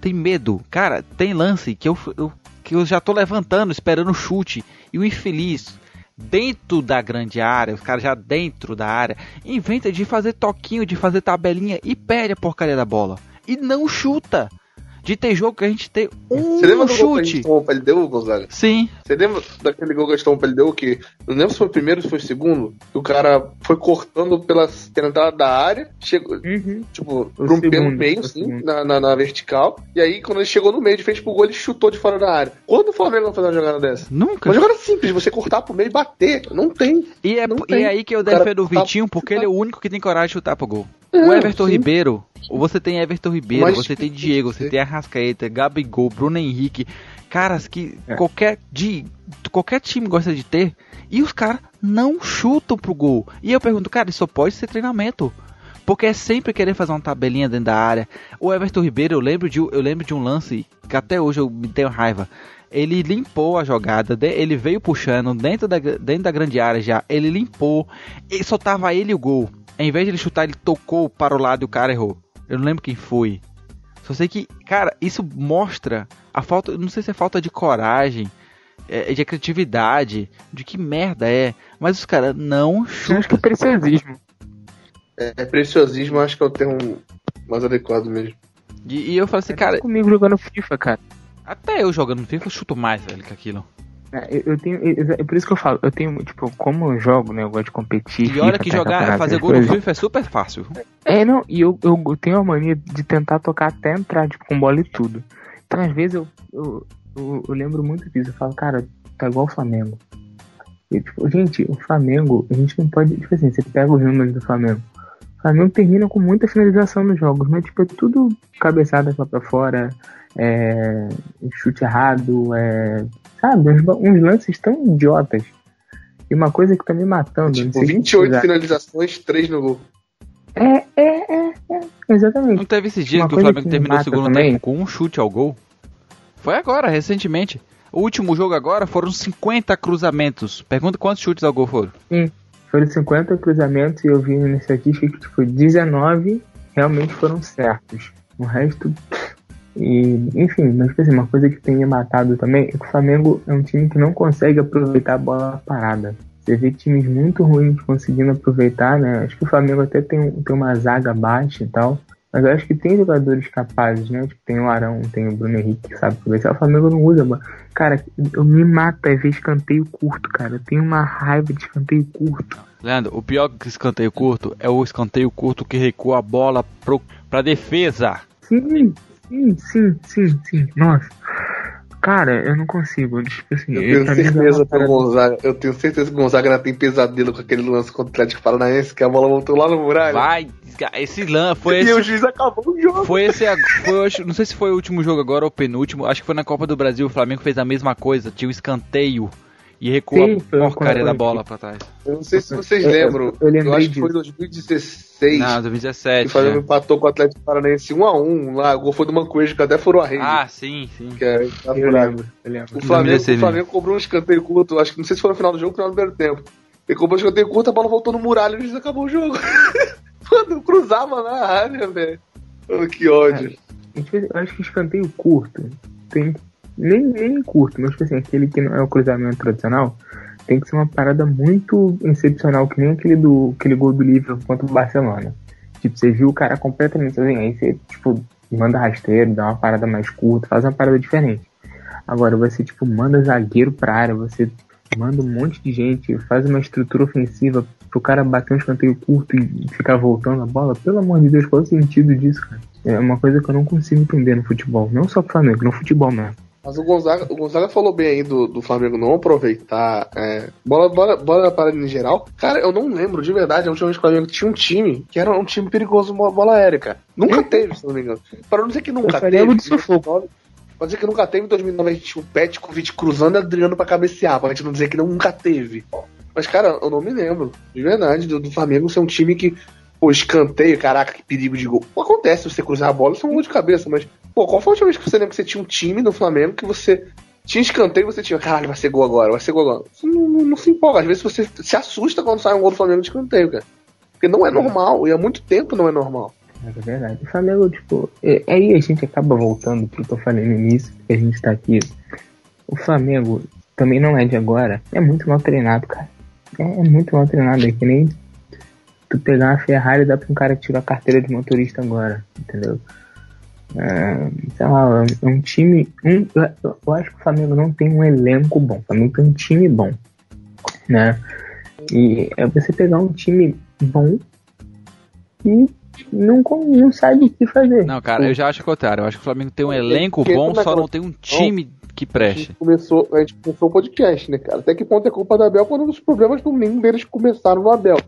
Tem medo, cara, tem lance que eu, eu que eu já tô levantando, esperando o chute. E o infeliz, dentro da grande área, os caras já dentro da área, inventa de fazer toquinho, de fazer tabelinha e perde a porcaria da bola. E não chuta. De ter jogo que a gente tem um Você lembra do gol que a gente chute. tomou pra ele deu, Gonzaga? Sim, Você lembra daquele gol que a gente tomou pra ele deu que. Não lembro se foi o primeiro ou se foi o segundo. Que o cara foi cortando pela, pela entrada da área, chegou, Uhum. tipo, pro pelo meio, assim, na, na, na vertical. E aí, quando ele chegou no meio, de frente pro gol, ele chutou de fora da área. Quando o Flamengo vai fazer uma jogada dessa? nunca. Uma jogada simples, você cortar pro meio e bater. Não tem. E é, não e tem. é aí que eu defendo o tá- Vitinho, porque ele é o único que tem coragem de chutar pro gol. O É, Everton sim. Ribeiro, você tem Everton Ribeiro, Mas- você tem Diego, você tem Arrascaeta, Gabigol, Bruno Henrique, caras que É. qualquer de qualquer time gosta de ter, e os caras não chutam pro gol. E eu pergunto, cara, isso só pode ser treinamento. Porque é sempre querer fazer uma tabelinha dentro da área. O Everton Ribeiro, eu lembro de, eu lembro de um lance que até hoje eu me tenho raiva. Ele limpou a jogada, ele veio puxando dentro da, dentro da grande área já. Ele limpou, e só tava ele o gol. Em vez de ele chutar, ele tocou para o lado e o cara errou. Eu não lembro quem foi. Só sei que, cara, isso mostra a falta, não sei se é falta de coragem, é, de criatividade, de que merda é. Mas os caras não Eu acho que chutam. é preciosismo. É, é preciosismo, acho que é o termo mais adequado mesmo. E, e eu falo assim, cara, comigo jogando FIFA, cara. Até eu jogando no FIFA eu chuto mais, velho, que aquilo. É, Eu, tenho. É é por isso que eu falo, eu tenho, tipo, como eu jogo, né? Eu gosto de competir. E olha FIFA, que ter jogar, fazer gol no. FIFA é super fácil. É, não, e eu, eu tenho a mania de tentar tocar até entrar, tipo, com bola e tudo. Então, às vezes, eu, eu, eu, eu lembro muito disso. Eu falo, cara, tá igual o Flamengo. E, tipo, gente, o Flamengo, a gente não pode. Tipo assim, você pega os números do Flamengo. Flamengo termina com muita finalização nos jogos, mas tipo, é tudo cabeçada lá pra fora, é, chute errado, é, sabe? Uns, uns lances tão idiotas. E uma coisa que tá me matando. não Tipo, sei se 28 vocês finalizações, 3 no gol. É, é, é, é, exatamente. Não teve esses dias Uma que o Flamengo que terminou o segundo também- tempo com um chute ao gol? Foi agora, recentemente. O último jogo agora foram 50 cruzamentos. Pergunta quantos chutes ao gol foram? Foram 50 cruzamentos e eu vi na estatística que tipo, 19 realmente foram certos. O resto. E, enfim, mas tipo assim, uma coisa que tem me matado também é que o Flamengo é um time que não consegue aproveitar a bola parada. Você vê times muito ruins conseguindo aproveitar, né? Acho que o Flamengo até tem, tem uma zaga baixa e tal. Mas eu acho que tem jogadores capazes, né? Tipo, tem o Arão, tem o Bruno Henrique que sabe aproveitar. O Flamengo não usa. bola. Cara, eu me mata é ver escanteio curto, cara. Eu tenho uma raiva de escanteio curto. Leandro, o pior que escanteio curto é o escanteio curto que recua a bola pro, pra defesa. Sim, sim, sim, sim, sim. Nossa. Cara, eu não consigo. Tipo assim, Eu eu- tenho certeza que o Gonzaga. Eu tenho certeza que o Gonzaga ainda tem pesadelo com aquele lance contra o Atlético Paranaense, que a bola voltou lá no muralha. Vai, esse lance foi [laughs] e o esse. juiz acabou o jogo. Foi esse, foi, acho- não sei se foi o último jogo agora ou o penúltimo, acho que foi na Copa do Brasil, o Flamengo fez a mesma coisa, tinha um escanteio e recuou Sim, a porcaria da bola pra trás. Eu não sei se vocês Eu- eu- lembram. eu lembrei acho que foi em disso. 2016. Não, que 2017. o Flamengo já. empatou com o Atlético Paranaense 1x1 lá. O gol foi do Mancoejo, que até furou a rede. Ah, sim, sim. que é, tá Eu lembro, eu lembro. O Flamengo, 2016 o Flamengo cobrou um escanteio curto, acho que não sei se foi no final do jogo ou no final do primeiro tempo. Ele cobrou um escanteio curto, a bola voltou no muralho e acabou o jogo. [laughs] Mano, cruzava na área, velho. Oh, que ódio. Eu acho que escanteio curto tem. Nem, nem curto, mas tipo assim, aquele que não é o cruzamento tradicional, tem que ser uma parada muito excepcional, que nem aquele do aquele gol do Liverpool contra o Barcelona. Tipo, você viu o cara completamente sozinho, aí você, tipo, manda rasteiro, dá uma parada mais curta, faz uma parada diferente. Agora, você, tipo, manda zagueiro pra área, você manda um monte de gente, faz uma estrutura ofensiva pro cara bater um escanteio curto e ficar voltando a bola, pelo amor de Deus, qual é o sentido disso, cara? É uma coisa que eu não consigo entender no futebol. Não só pro Flamengo, no futebol mesmo. Mas o Gonzaga, o Gonzaga falou bem aí do, do Flamengo não aproveitar é, bola, bola, bola parada em geral. Cara, eu não lembro de verdade a última vez que o Flamengo tinha um time que era um time perigoso bola, aérea, cara. Nunca teve, se não me engano. Para não dizer que nunca Eu teve. lembro de em 2009, Pra dizer que nunca teve em 2009 a gente tinha o Petkovic cruzando e Adriano pra cabecear. Pra gente não dizer que nunca teve. Mas, cara, eu não me lembro, de verdade, do, do Flamengo ser um time que, pô, escanteio, caraca, que perigo de gol. Acontece você cruzar a bola, isso é um gol de cabeça, mas, pô, qual foi a última vez que você lembra que você tinha um time no Flamengo que você tinha escanteio e você tinha, caralho, vai ser gol agora, vai ser gol agora. Você não, não, não se empolga, às vezes você se assusta quando sai um gol do Flamengo de escanteio, cara. Porque não é normal, e há muito tempo não é normal. É verdade. O Flamengo, tipo, é- aí a gente acaba voltando pro que eu falei no início, que a gente tá aqui. O Flamengo também não é de agora. É muito mal treinado, cara. É, é muito mal treinado. É que nem tu pegar uma Ferrari e dar pra um cara que tirou a carteira de motorista agora, entendeu? É, sei lá, é um time. Um, eu, acho que o Flamengo não tem um elenco bom. O Flamengo tem um time bom, né? E é você pegar um time bom e não, não sabe o que fazer. Não, cara, eu já acho o contrário. Eu acho que o Flamengo tem um elenco Porque bom, é só que- não tem um time que A preste. gente começou, a gente começou o podcast, né, cara? Até que ponto é culpa da Abel quando os problemas do nenhum deles começaram no Abel.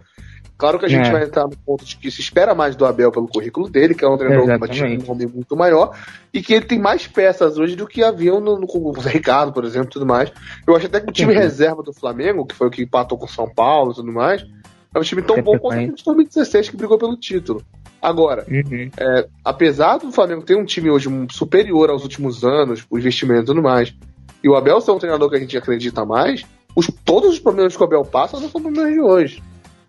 Claro que a gente É. vai entrar no ponto de que se espera mais do Abel pelo currículo dele, que é um treinador um muito maior, e que ele tem mais peças hoje do que haviam no, no, com o Ricardo, por exemplo, tudo mais. Eu acho até que o time Uhum. reserva do Flamengo, que foi o que empatou com o São Paulo e tudo mais, é um time tão bom quanto o de 2016 que brigou pelo título. Agora, Uhum. apesar do Flamengo ter um time hoje superior aos últimos anos, o investimento e tudo mais, e o Abel ser um treinador que a gente acredita mais, os- todos os problemas que o Abel passa não são problemas de hoje.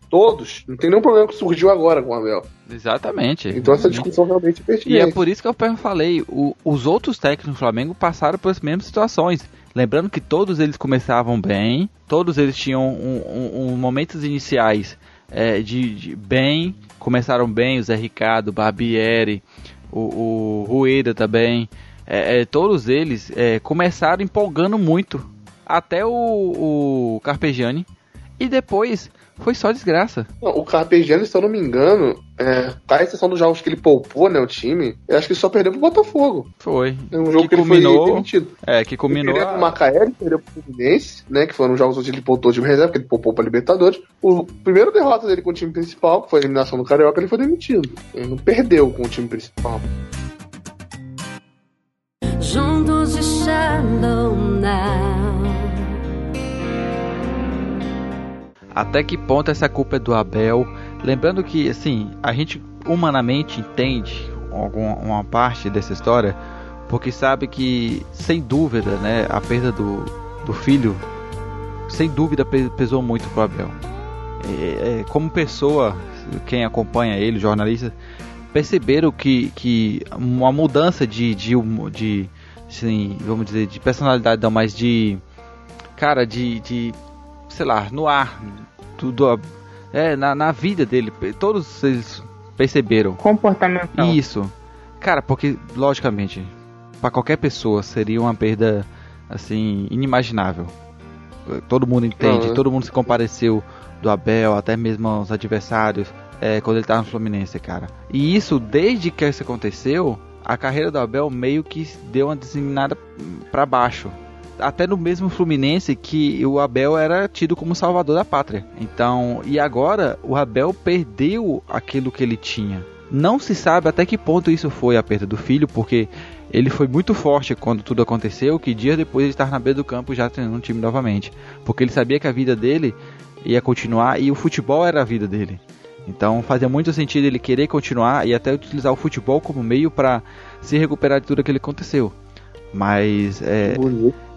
Todos. Não tem nenhum problema que surgiu agora com o Abel. Exatamente. Então essa discussão realmente é E pertinente. é por isso que eu falei, o- os outros técnicos do Flamengo passaram por as mesmas situações. Lembrando que todos eles começavam bem, todos eles tinham um, um- um- momentos iniciais é, de, de bem, começaram bem, o Zé Ricardo, o Barbieri, o, o Rueda também, é, é, todos eles é, começaram empolgando muito. Até o, o Carpegiani, e depois foi só desgraça. Não, o Carpegiani, se eu não me engano, é, a exceção dos jogos que ele poupou, né, o time, eu acho que ele só perdeu pro Botafogo. Foi. É um jogo que, que ele culminou, foi demitido. É, que culminou. Ele perdeu pro Macaé, ele perdeu pro Fluminense, né, que foram jogos onde ele poupou o time reserva, que ele poupou pra Libertadores. O primeiro derrota dele com o time principal, que foi a eliminação do Carioca, ele foi demitido. Ele não perdeu com o time principal. Juntos de Shallow Now. Até que ponto essa culpa é do Abel? Lembrando que, assim, a gente humanamente entende alguma uma parte dessa história, porque sabe que, sem dúvida, né, a perda do, do filho, sem dúvida pesou muito pro Abel. É, é, como pessoa, quem acompanha ele, jornalista, perceberam que, que uma mudança de, de, de assim, vamos dizer, de personalidade, não, mas de, cara, de, de sei lá, no ar, tudo é na, na vida dele, todos eles perceberam. Comportamental. Isso. Cara, porque logicamente, para qualquer pessoa seria uma perda assim inimaginável. Todo mundo entende, todo mundo se compareceu do Abel, até mesmo os adversários, é, quando ele tava no Fluminense, cara. E isso, desde que isso aconteceu, a carreira do Abel meio que deu uma designada para baixo. Até no mesmo Fluminense que o Abel era tido como salvador da pátria. Então, e agora o Abel perdeu aquilo que ele tinha. Não se sabe até que ponto isso foi a perda do filho, porque ele foi muito forte quando tudo aconteceu, que dias depois ele estava na beira do campo já treinando um time novamente. Porque ele sabia que a vida dele ia continuar e o futebol era a vida dele. Então fazia muito sentido ele querer continuar e até utilizar o futebol como meio para se recuperar de tudo aquilo que aconteceu. Mas é.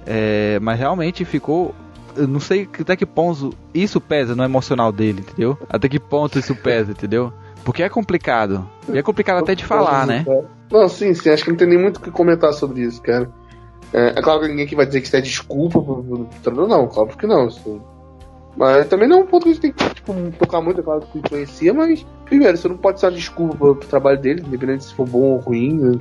É, mas realmente ficou. Eu não sei até que ponto isso pesa no emocional dele, entendeu? Até que ponto isso pesa, entendeu? Porque é complicado. E é complicado até de falar, né? Não, sim, sim, acho que não tem nem muito o que comentar sobre isso, cara. É, é claro que ninguém aqui vai dizer que isso é desculpa pro, treinador, não, óbvio que não. Isso... Mas também não é um ponto que a gente tem que tipo, tocar muito, é claro que influencia, mas, primeiro, isso não pode ser uma desculpa pro, trabalho dele, independente se for bom ou ruim. né,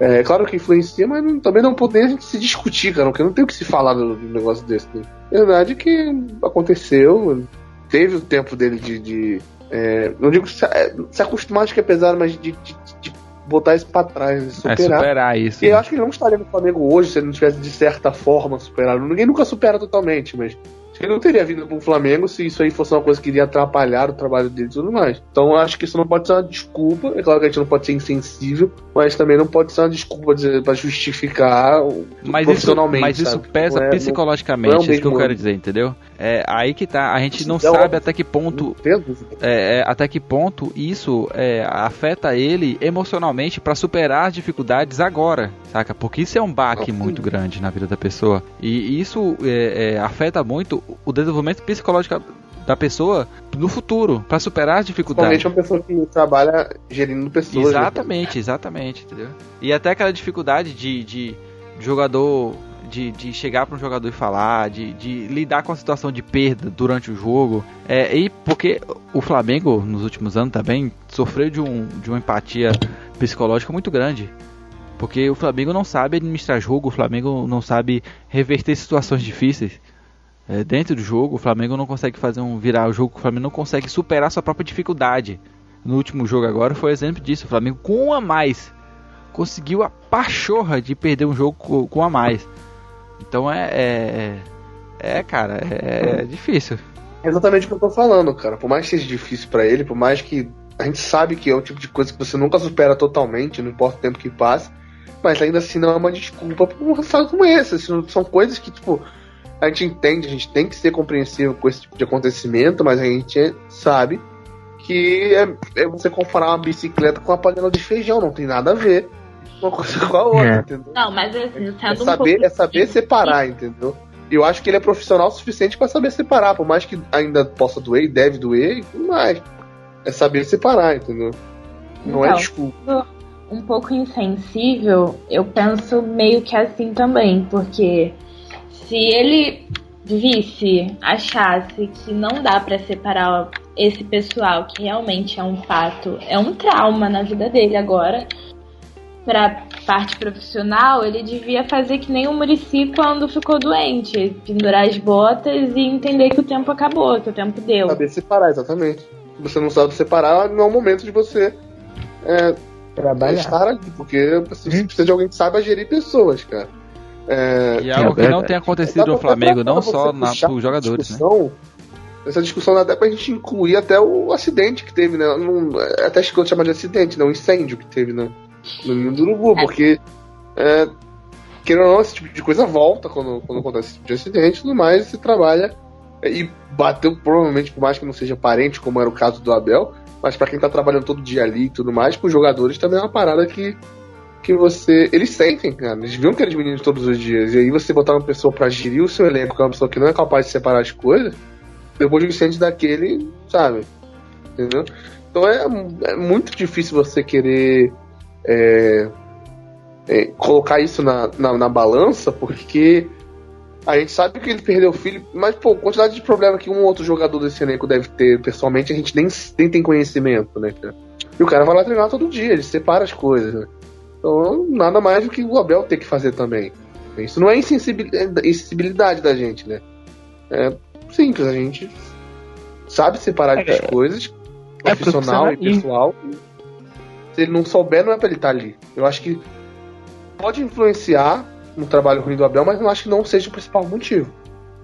É claro que influencia, mas não- também não pode nem a gente se discutir, cara, porque não tem o que se falar do, do negócio desse. Né? Verdade que aconteceu, teve o tempo dele de. de, é, não digo se, é, se acostumar, acho que é pesado, mas de, de- de botar isso pra trás, de É superar. superar isso. E eu acho que ele não estaria no Flamengo hoje se ele não tivesse, de certa forma, superado. Ninguém nunca supera totalmente, mas acho que ele não teria vindo pro Flamengo se isso aí fosse uma coisa que iria atrapalhar o trabalho dele e tudo mais. Então eu acho que isso não pode ser uma desculpa. É claro que a gente não pode ser insensível, mas também não pode ser uma desculpa pra justificar o- Mas isso, profissionalmente. mas isso sabe? pesa Não é- psicologicamente, não é o isso que eu quero dizer, entendeu? É aí que tá, a gente não É sabe até que Não, ponto não é, é, até que ponto isso é, afeta ele emocionalmente pra superar as dificuldades agora, saca? Porque isso é um baque Não, muito grande na vida da pessoa e isso é, é, afeta muito o desenvolvimento psicológico da pessoa no futuro pra superar as dificuldades. Principalmente uma pessoa que trabalha gerindo pessoas. né? Exatamente, exatamente, entendeu? E até aquela dificuldade de, de jogador. De, de chegar para um jogador e falar, de, de lidar com a situação de perda durante o jogo. É, e porque o Flamengo, nos últimos anos também, sofreu de, um, de uma empatia psicológica muito grande. Porque o Flamengo não sabe administrar jogo, o Flamengo não sabe reverter situações difíceis. É, dentro do jogo, o Flamengo não consegue fazer um virar o jogo, o Flamengo não consegue superar sua própria dificuldade. No último jogo agora foi exemplo disso. O Flamengo com um a mais conseguiu a pachorra de perder um jogo com, com um a mais. Então é. É, é, cara, é, é difícil. É exatamente o que eu tô falando, cara. Por mais que seja difícil pra ele, por mais que a gente sabe que é o tipo de coisa que você nunca supera totalmente, não importa o tempo que passe, mas ainda assim não é uma desculpa pra um resultado como esse. Assim, são coisas que, tipo, a gente entende, a gente tem que ser compreensivo com esse tipo de acontecimento, mas a gente sabe que é, é você comparar uma bicicleta com uma panela de feijão, não tem nada a ver uma coisa com a outra, É. entendeu? Não, mas assim, É um saber, pouco... é saber separar, entendeu? E eu acho que ele é profissional o suficiente pra saber separar, por mais que ainda possa doer e deve doer e tudo mais. É saber separar, entendeu? Não é Então. desculpa. um pouco insensível, eu penso meio que assim também, porque se ele visse, achasse que não dá pra separar esse pessoal, que realmente é um fato, é um trauma na vida dele agora, pra parte profissional, ele devia fazer que nem o Murici quando ficou doente. Pendurar as botas e entender que o tempo acabou, que o tempo deu. Saber separar, exatamente. Se você não sabe separar, não é o momento de você é, Trabalhar. estar ali, porque você precisa de alguém que saiba gerir pessoas, cara. É, E é algo que não tem Dá acontecido pra- no Flamengo, não só na, pros jogadores, né? Essa discussão dá até pra gente incluir até o acidente que teve, né? Não, até acho que eu chamar de acidente, né? O incêndio que teve né? no Ninho do Urubu, porque é, querendo ou não, esse tipo de coisa volta quando, quando acontece esse tipo de acidente e tudo mais, você trabalha é, e bateu provavelmente, por mais que não seja parente, como era o caso do Abel, mas pra quem tá trabalhando todo dia ali e tudo mais, pros jogadores também é uma parada que que você. Eles sentem, cara. Eles viam que meninos todos os dias. E aí você botar uma pessoa pra gerir o seu elenco, que é uma pessoa que não é capaz de separar as coisas, depois de um incêndio daquele, sabe? Entendeu? Então é, é muito difícil você querer é, é, colocar isso na, na, na balança, porque a gente sabe que ele perdeu o filho, mas, pô, quantidade de problema que um outro jogador desse elenco deve ter pessoalmente, a gente nem, nem tem conhecimento, né? E o cara vai lá treinar todo dia, ele separa as coisas, né? Então, nada mais do que o Abel ter que fazer também. Isso não é insensibilidade, insensibilidade da gente, né? É simples, a gente sabe separar as coisas, é profissional e pessoal. Se ele não souber, não é pra ele estar ali. Eu acho que pode influenciar no trabalho ruim do Abel, mas não acho que não seja o principal motivo.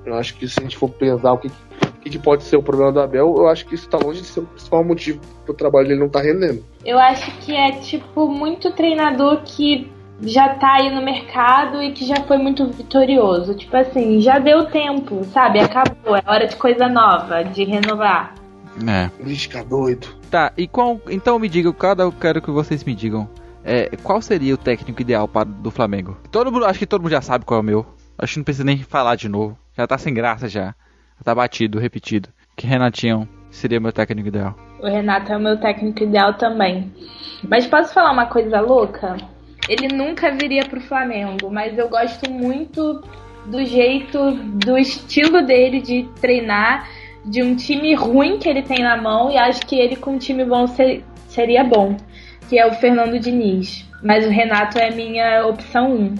Eu acho que se a gente for pensar o que, o que que pode ser o problema do Abel, eu acho que isso tá longe de ser o principal motivo pro trabalho dele não tá rendendo. Eu acho que é tipo muito treinador que já tá aí no mercado e que já foi muito vitorioso. Tipo assim, já deu tempo, sabe? Acabou, é hora de coisa nova, de renovar. É. Lisca doido. Tá, e qual. Então me digam, cada eu quero que vocês me digam. É, qual seria o técnico ideal para do Flamengo? Todo mundo, acho que todo mundo já sabe qual é o meu. Acho que não precisa nem falar de novo. Já tá sem graça já. Já tá batido, repetido. Que Renatinho seria meu técnico ideal. O Renato é o meu técnico ideal também. Mas posso falar uma coisa louca? Ele nunca viria pro Flamengo, mas eu gosto muito do jeito, do estilo dele de treinar, de um time ruim que ele tem na mão e acho que ele com um time bom ser- seria bom, que é o Fernando Diniz. Mas o Renato é a minha opção 1.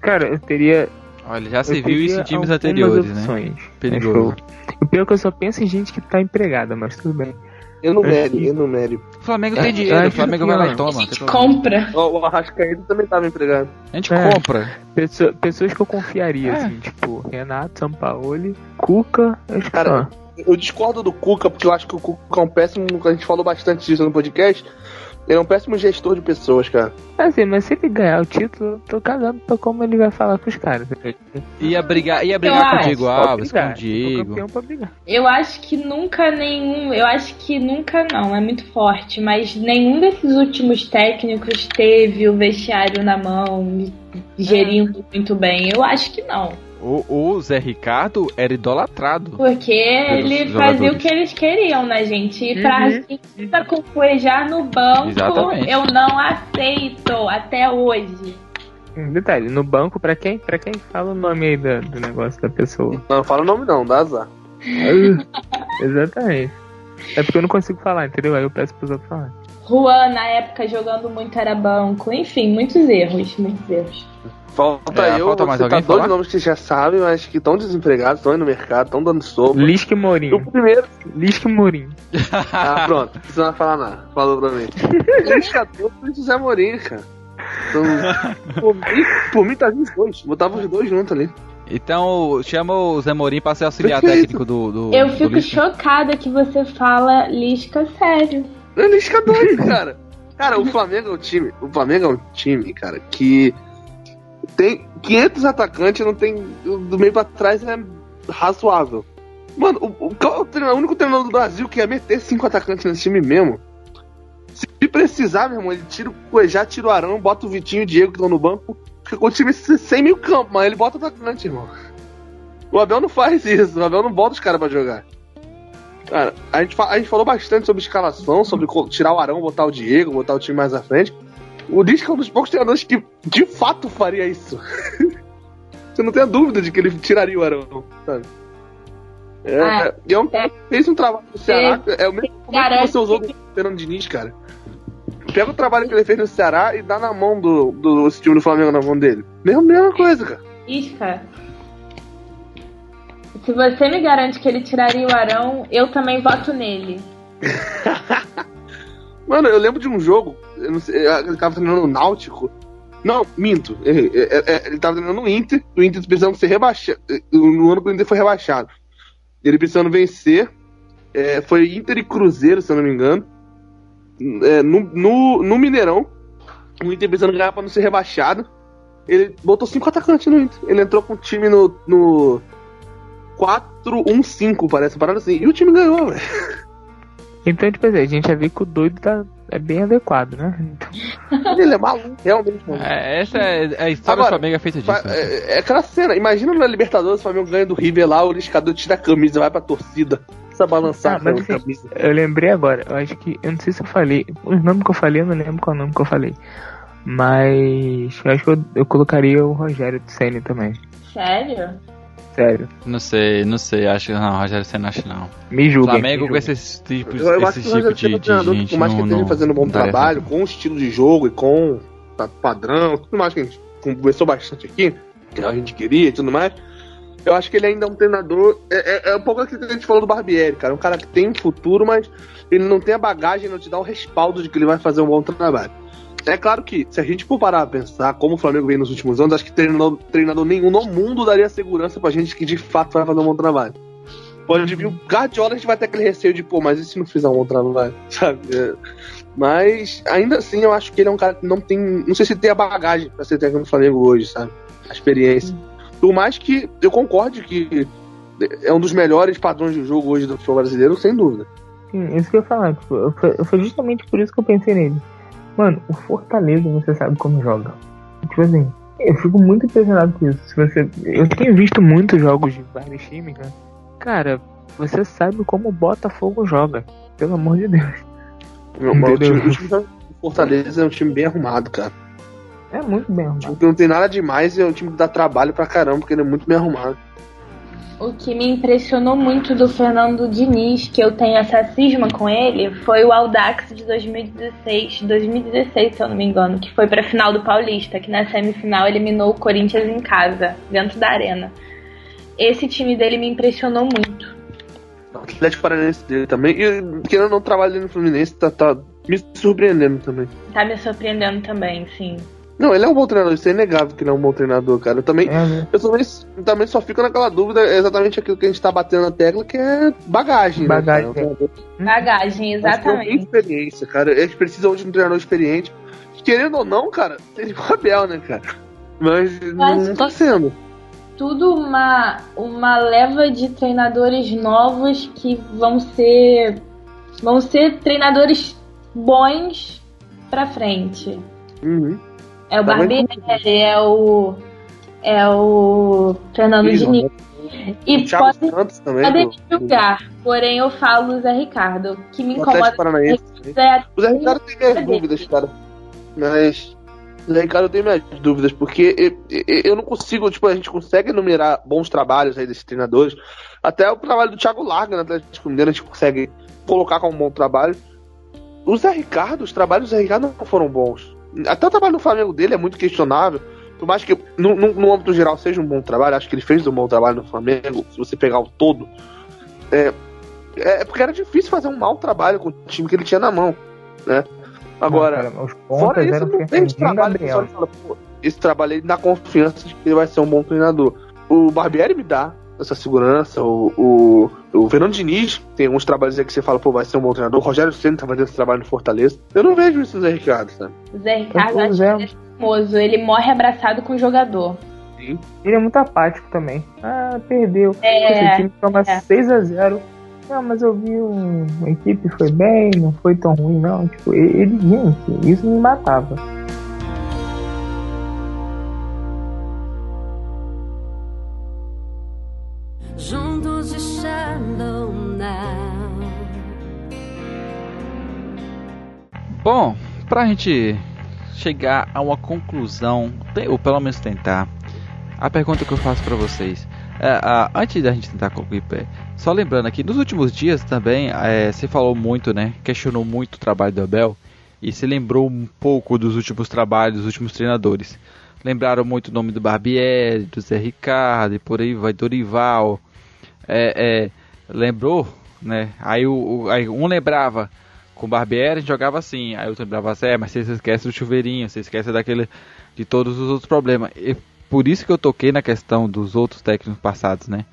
Cara, eu teria. Olha, já se viu isso em times anteriores, né? opções. Perigoso. Que eu- O pior é que eu só penso em gente que tá empregada, mas tudo bem. Enumere, enumere. O Flamengo É, tem dinheiro, o acho Flamengo vai lá não. e toma. A não gente compra. Ó, O Arrascaeta também tava empregado. A gente É. compra. Pessoa- pessoas que eu confiaria, É. assim, tipo, Renato, Sampaoli, Cuca, acho Cara. Eu discordo do Cuca, porque eu acho que o Cuca é um péssimo. A gente falou bastante disso no podcast. Ele é um péssimo gestor de pessoas, cara. Assim, mas se ele ganhar o título, eu tô cagando pra como ele vai falar com os caras. Ia brigar, ia brigar Eu com o acho. Diego Alves, com o Diego. Eu acho que nunca nenhum. Eu acho que nunca não, é muito forte. Mas nenhum desses últimos técnicos teve o vestiário na mão, gerindo muito bem. Eu acho que não. O, o Zé Ricardo era idolatrado. Porque ele fazia jogadores. o que eles queriam, né, gente? E pra Uhum. Com Cuejar no banco, Exatamente. eu não aceito até hoje. Um detalhe, no banco, pra quem? Pra quem fala o nome aí da- do negócio da pessoa. Não, fala o nome não, dá azar. Exatamente. É porque eu não consigo falar, entendeu? Aí eu peço pros outros falarem. Juan, na época, jogando muito era banco. Enfim, muitos erros, muitos erros. Falta É, eu, falta mais citar alguém dois falar? nomes que já sabem, mas que estão desempregados, estão aí no mercado, estão dando sopa. Lisca e O Mourinho. primeiro. Lisca e Mourinho. [laughs] Ah, pronto, não precisa mais falar nada. Falou pra mim. Liscador e José Mourinho, cara. Então, [laughs] por, mim, por mim tá os dois. Botava os dois juntos ali. Então chama o Zé Morim pra ser auxiliar Perfeito. técnico do. do Eu do fico Lisca. chocada que você fala Lisca sério. É Lisca doido, cara. Cara, o Flamengo é um time. O Flamengo é um time, cara, que tem 500 atacantes, não tem. Do meio pra trás é razoável. Mano, o, o, é o, único treinador do Brasil que ia meter cinco atacantes nesse time mesmo. Se precisar, meu irmão, ele tira o Cuejá, tira o Arão, bota o Vitinho e o Diego que estão no banco. Fica com o time sem meio campo, mas ele bota atacante, irmão. O Abel não faz isso, o Abel não bota os caras pra jogar. Cara, a gente, a gente falou bastante sobre escalação, sobre tirar o Arão, botar o Diego, botar o time mais à frente. O Disco é um dos poucos treinadores que de fato faria isso. [laughs] Você não tem a dúvida de que ele tiraria o Arão, sabe? É, Ah, e é um cara que fez um trabalho no Ceará. É o mesmo como é que você usou do Fernando Diniz, cara. Pega o trabalho que ele fez no Ceará e dá na mão do, do esse time do Flamengo na mão dele. Mesma, mesma coisa, cara. Isca. Se você me garante que ele tiraria o Arão, eu também voto nele. [laughs] Mano, eu lembro de um jogo, eu não sei, ele tava treinando no Náutico. Não, minto. Ele, ele tava treinando no Inter, o Inter precisando ser rebaixado. No ano que o Inter foi rebaixado. Ele precisando vencer. É, foi Inter e Cruzeiro, se eu não me engano. É, no, no, no Mineirão. O Inter precisando ganhar pra não ser rebaixado. Ele botou cinco atacantes no Inter. Ele entrou com o time no, no 4-1-5, parece, parada assim. E o time ganhou, velho. Então, tipo assim, a gente já viu que o doido tá, é bem adequado, né? Então... Ele é maluco, realmente maluco. É, essa é a história Agora, do Flamengo é feita disso. né? É, é aquela cena, imagina na Libertadores o Flamengo ganha do River lá, o Liscador tira a camisa, vai pra torcida. Precisa balançar Ah, mas assim, camisa. eu lembrei agora, eu acho que. Eu não sei se eu falei. Os nomes que eu falei, eu não lembro qual nome que eu falei. Mas eu acho que eu, eu colocaria o Rogério de Senna também. Sério? Sério. Não sei, não sei, acho que não, Rogério Senna acho não. Me julguem. Flamengo me com esses tipos, Eu, eu acho esse que o tipo de, um de gente por mais que esteja fazendo um bom trabalho, com o estilo de jogo e com pa- padrão, tudo mais que a gente conversou bastante aqui, que a gente queria e tudo mais, eu acho que ele ainda é um treinador. É, é, é um pouco aquilo que a gente falou do Barbieri, cara. Um cara que tem futuro, mas ele não tem a bagagem, não te dá o respaldo de que ele vai fazer um bom trabalho. É claro que, se a gente for parar a pensar como o Flamengo vem nos últimos anos, acho que treinador, treinador nenhum no mundo daria segurança pra gente que de fato vai fazer um bom trabalho. Pode vir o Guardiola, a gente vai ter aquele receio de, pô, mas e se não fizer um bom trabalho, [laughs] sabe? É. Mas, ainda assim, eu acho que ele é um cara que não tem. Não sei se tem a bagagem pra ser técnico do Flamengo hoje, sabe? A experiência. Por mais que eu concorde que é um dos melhores padrões de jogo hoje do futebol brasileiro, sem dúvida. Sim, isso que eu ia falar. Tipo, foi justamente por isso que eu pensei nele. Mano, o Fortaleza você sabe como joga. Tipo assim, eu fico muito impressionado com isso. Se você, eu tenho visto muitos jogos de vários times, né? Cara, você sabe como o Botafogo joga. Pelo amor de Deus. O, o time, o Fortaleza é um time bem arrumado, cara. É muito bem Um arrumado. time que não tem nada demais e é um time que dá trabalho pra caramba, porque ele é muito bem arrumado. O que me impressionou muito do Fernando Diniz, que eu tenho essa cisma com ele, foi o Audax de 2016, 2016, se eu não me engano, que foi pra final do Paulista, que na semifinal eliminou o Corinthians em casa, dentro da arena. Esse time dele me impressionou muito. O Atlético Paranaense dele também. E querendo não, dele no Fluminense tá, tá me surpreendendo também. Tá me surpreendendo também, sim. Não, ele é um bom treinador, isso é inegável que ele é um bom treinador, cara. Eu também, né? eu também, também só fico naquela dúvida, é exatamente aquilo que a gente tá batendo na tecla, que é bagagem. Bagagem, Né, Bagagem, Mas tem exatamente. experiência, cara. Eles precisam de um treinador experiente. Querendo ou não, cara, seria o Abel, né, cara? Mas não, não tá sendo. tudo uma, uma leva de treinadores novos que vão ser vão ser treinadores bons pra frente. Uhum. É o Tá Barbieri, é o é o Fernando Isso, Diniz. E O Thiago podem Santos também. podem julgar, porém eu falo o Zé Ricardo. Que me incomoda Paranaense. é O Zé Ricardo tem minhas dúvidas, cara. Mas. O Zé Ricardo tem minhas dúvidas, porque eu, eu- eu não consigo, tipo, a gente consegue enumerar bons trabalhos aí desses treinadores. Até o trabalho do Thiago Larga na Atlético Mineiro a gente consegue colocar como um bom trabalho. O Zé Ricardo, os trabalhos do Zé Ricardo não foram bons. Até o trabalho no Flamengo dele é muito questionável. Por mais que no, no, no âmbito geral seja um bom trabalho, acho que ele fez um bom trabalho no Flamengo, se você pegar o todo. É, é porque era difícil fazer um mau trabalho com o time que ele tinha na mão, né? Agora, Não, cara, os fora isso, não tem esse trabalho que fala, esse trabalho aí dá confiança de que ele vai ser um bom treinador. O Barbieri me dá essa segurança, o, o, o Fernando Diniz tem alguns trabalhos aí que você fala, pô, vai ser um bom treinador. O Rogério Senna tá fazendo esse trabalho no Fortaleza. Eu não vejo isso no Zé Ricardo, sabe? o Zé Ricardo Pois acho é. que ele é famoso, ele morre abraçado com o jogador. Ele é muito apático também. Ah, perdeu. É, Esse time toma é. 6x0. Não, mas eu vi um, uma equipe foi bem, não foi tão ruim, não. Tipo, ele, ele gente, isso me matava. Bom, pra gente chegar a uma conclusão, ou pelo menos tentar, a pergunta que eu faço pra vocês. é, a- antes da gente tentar concluir, só lembrando aqui, nos últimos dias também, é, você falou muito, né? Questionou muito o trabalho do Abel. e se lembrou um pouco dos últimos trabalhos, dos últimos treinadores. Lembraram muito o nome do Barbieri, do Zé Ricardo e por aí vai, Dorival. É, é, lembrou, né? Aí, o, o, aí um lembrava com o Barbieri, jogava assim. Aí outro lembrava assim, é, mas você esquece do chuveirinho, você esquece daquele, de todos os outros problemas. E por isso que eu toquei na questão dos outros técnicos passados, né?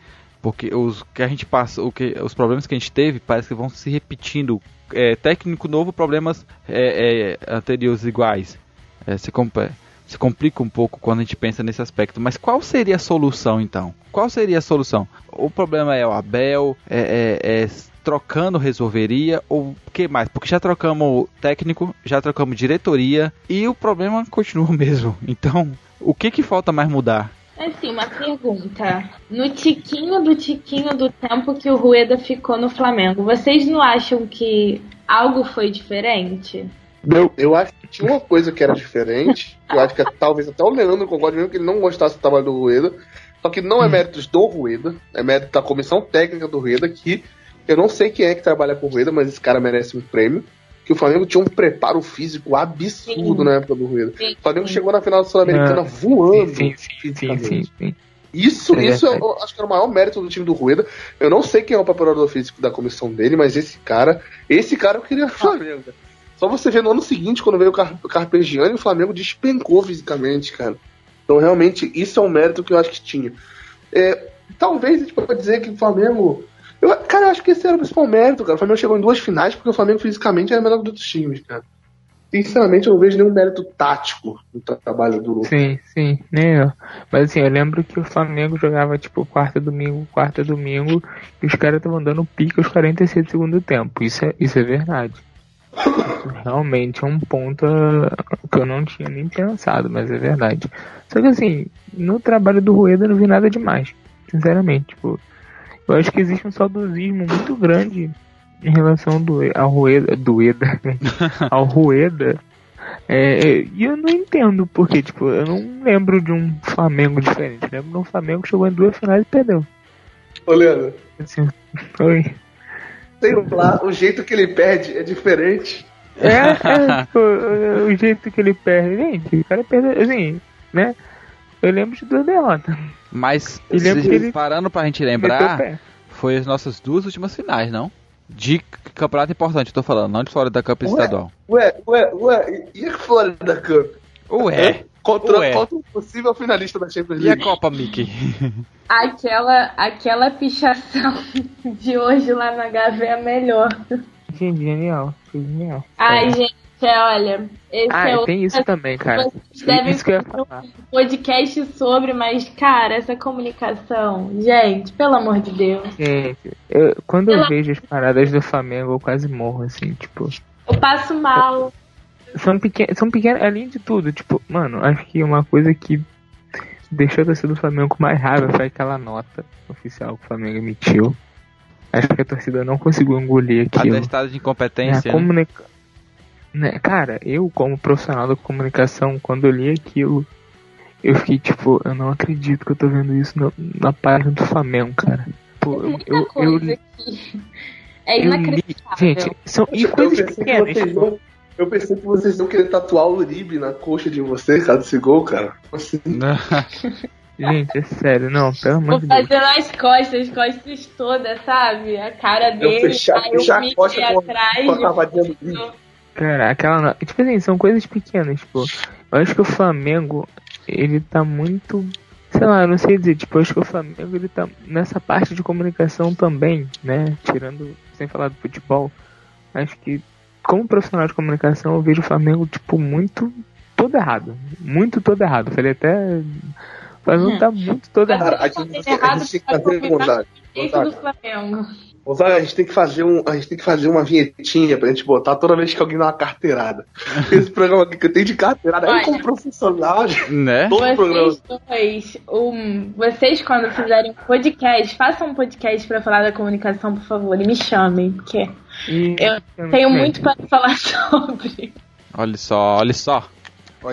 Porque os que a gente passa, o que, os problemas que a gente teve parece que vão se repetindo. É, técnico novo, problemas é, é, anteriores iguais. É, se, se complica um pouco quando a gente pensa nesse aspecto. Mas qual seria a solução então? Qual seria a solução? O problema é o Abel, é, é, é trocando resolveria ou o que mais? Porque já trocamos técnico, já trocamos diretoria e o problema [laughs] continua o mesmo. Então, o que que falta mais mudar? Assim, uma pergunta. No tiquinho do tiquinho do tempo que o Rueda ficou no Flamengo, vocês não acham que algo foi diferente? Eu, eu acho que tinha uma coisa que era diferente. eu acho que talvez até o Leandro concorde mesmo que ele não gostasse do trabalho do Rueda. Só que não é méritos do Rueda, é mérito da comissão técnica do Rueda, que eu não sei quem é que trabalha com o Rueda, mas esse cara merece um prêmio. Que o Flamengo tinha um preparo físico absurdo sim. na época do Rueda. O Flamengo chegou na final da Sul-Americana é. voando. Sim, sim, sim, sim, Isso, é isso eu acho que era o maior mérito do time do Rueda. Eu não sei quem é o preparador físico da comissão dele, mas esse cara, esse cara eu queria o Flamengo. Só você ver no ano seguinte, quando veio o, Car o Carpegiani, o Flamengo despencou fisicamente, cara. Então, realmente, isso é um mérito que eu acho que tinha. É, talvez a gente pode dizer que o Flamengo eu, cara, eu acho que esse era o principal mérito, cara. O Flamengo chegou em duas finais porque o Flamengo fisicamente era melhor que outros times, cara. Sinceramente, eu não vejo nenhum mérito tático no trabalho do grupo. Sim, sim, nem eu. Mas assim, eu lembro que o Flamengo jogava tipo quarta domingo, quarta domingo, e os caras estavam dando pique aos 46 do segundo tempo. Isso é, isso é verdade. Isso [coughs] realmente é um ponto uh, que eu não tinha nem pensado, mas é verdade. Só que assim, no trabalho do Rueda eu não vi nada demais. Sinceramente, tipo, eu acho que existe um saudosismo muito grande em relação do, ao Rueda, Dueda, [laughs] ao Rueda. É, é, e eu não entendo porque, tipo, eu não lembro de um Flamengo diferente. Eu lembro de um Flamengo que chegou em duas finais e perdeu. Ô, Leandro. Assim, oi. Sei lá, o jeito que ele perde é diferente. É, é tipo, o jeito que ele perde. Gente, o cara perdeu, assim, né? Eu lembro de duas derrotas. Mas, se, ele parando pra gente lembrar, foi as nossas duas últimas finais, não? De campeonato importante, eu tô falando, não de Florida Cup ué, estadual. Ué, ué, ué, e a Florida Cup? Ué. Contra, ué. contra o possível finalista da Champions League. E a Copa, Mickey? Aquela, aquela pichação de hoje lá na Gávea é melhor. Genial, genial. Ai, é. gente, é, olha, esse ah, é tem isso também, cara. Devem isso que eu ia falar. um podcast sobre, mas, cara, essa comunicação, gente, pelo amor de Deus. Gente, eu, quando Pela... eu vejo as paradas do Flamengo, eu quase morro, assim, tipo. Eu passo mal. São pequenas, são pequenas, além de tudo, tipo, mano, acho que uma coisa que deixou a torcida do Flamengo com mais raiva foi aquela nota oficial que o Flamengo emitiu. Acho que a torcida não conseguiu engolir aquilo. Atestado de incompetência. É, a, comunica... Né, cara, eu como profissional da comunicação, quando eu li aquilo, eu fiquei tipo, eu não acredito que eu tô vendo isso na, na página do Flamengo, cara. Pô, eu, eu, eu, li, é inacreditável. Li, gente, são e coisas pequenas. Tipo, eu pensei que vocês não queriam tatuar o Uribe na coxa de vocês, cara, desse gol, cara. Assim. [laughs] Gente, é sério, não, pelo amor de Deus. Fazendo as costas, as costas todas, sabe? A cara dele, eu fechar, aí fechar a costa com, atrás. Com a cavadinha do Cara, aquela. Tipo assim, são coisas pequenas, tipo. Eu acho que o Flamengo, ele tá muito. Sei lá, eu não sei dizer, tipo, eu acho que o Flamengo ele tá nessa parte de comunicação também, né? Tirando, sem falar do futebol. Acho que, como profissional de comunicação, eu vejo o Flamengo, tipo, muito todo errado. Muito todo errado. Falei até. Mas não tá muito todo errado. a gente, a gente tem que fazer vontade. do Flamengo. Gonzaga, a gente tem que fazer um, a gente tem que fazer uma vinhetinha pra gente botar toda vez que alguém dá uma carteirada. [laughs] Esse programa aqui que eu tenho de carteirada, Olha, como profissional, né? Todo vocês programa. Dois, um, vocês quando fizerem um podcast, façam um podcast pra falar da comunicação, por favor, e me chamem, porque e, eu tenho muito pra falar [laughs] sobre. Olha só, olha só.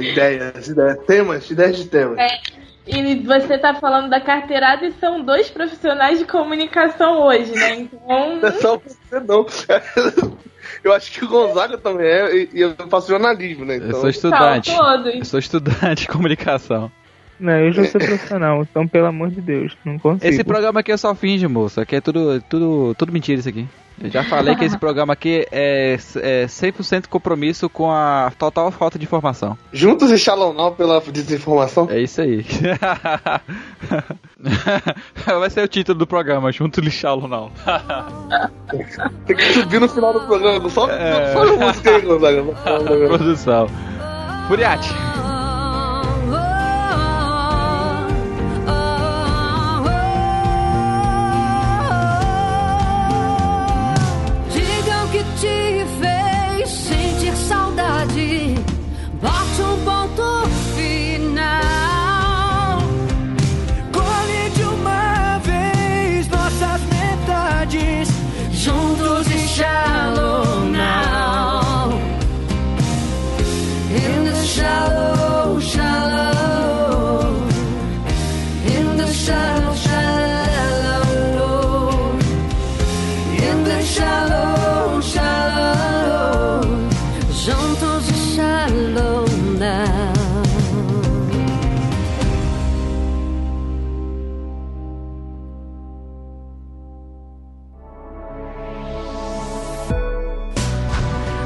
ideias, ideias, temas, ideias de temas. É. E você tá falando da carteirada e são dois profissionais de comunicação hoje, né? Então. [laughs] Não é só você não. [laughs] Eu acho que o Gonzaga também é, e eu faço jornalismo, né? Eu Então, sou estudante. Eu sou estudante de comunicação. Não, eu já sou profissional, então pelo amor de Deus, não consigo. Esse programa aqui é só finge, moço. Aqui é tudo, tudo, tudo mentira isso aqui. Eu já falei que esse [laughs] programa aqui é, é 100% compromisso com a total falta de informação. Juntos e Shalom pela desinformação. É isso aí. [laughs] Vai ser o título do programa, junto lixá-lo não. Tem que subir no final do programa. Só, É. só a música aí, Gonzaga. [laughs] Produção. Furiati.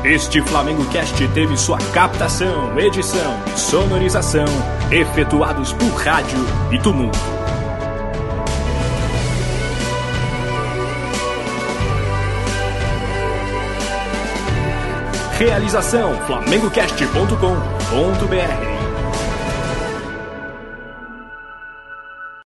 Este Flamengo Cast teve sua captação, edição sonorização efetuados por rádio e tumulto. Realização flamengocast.com.br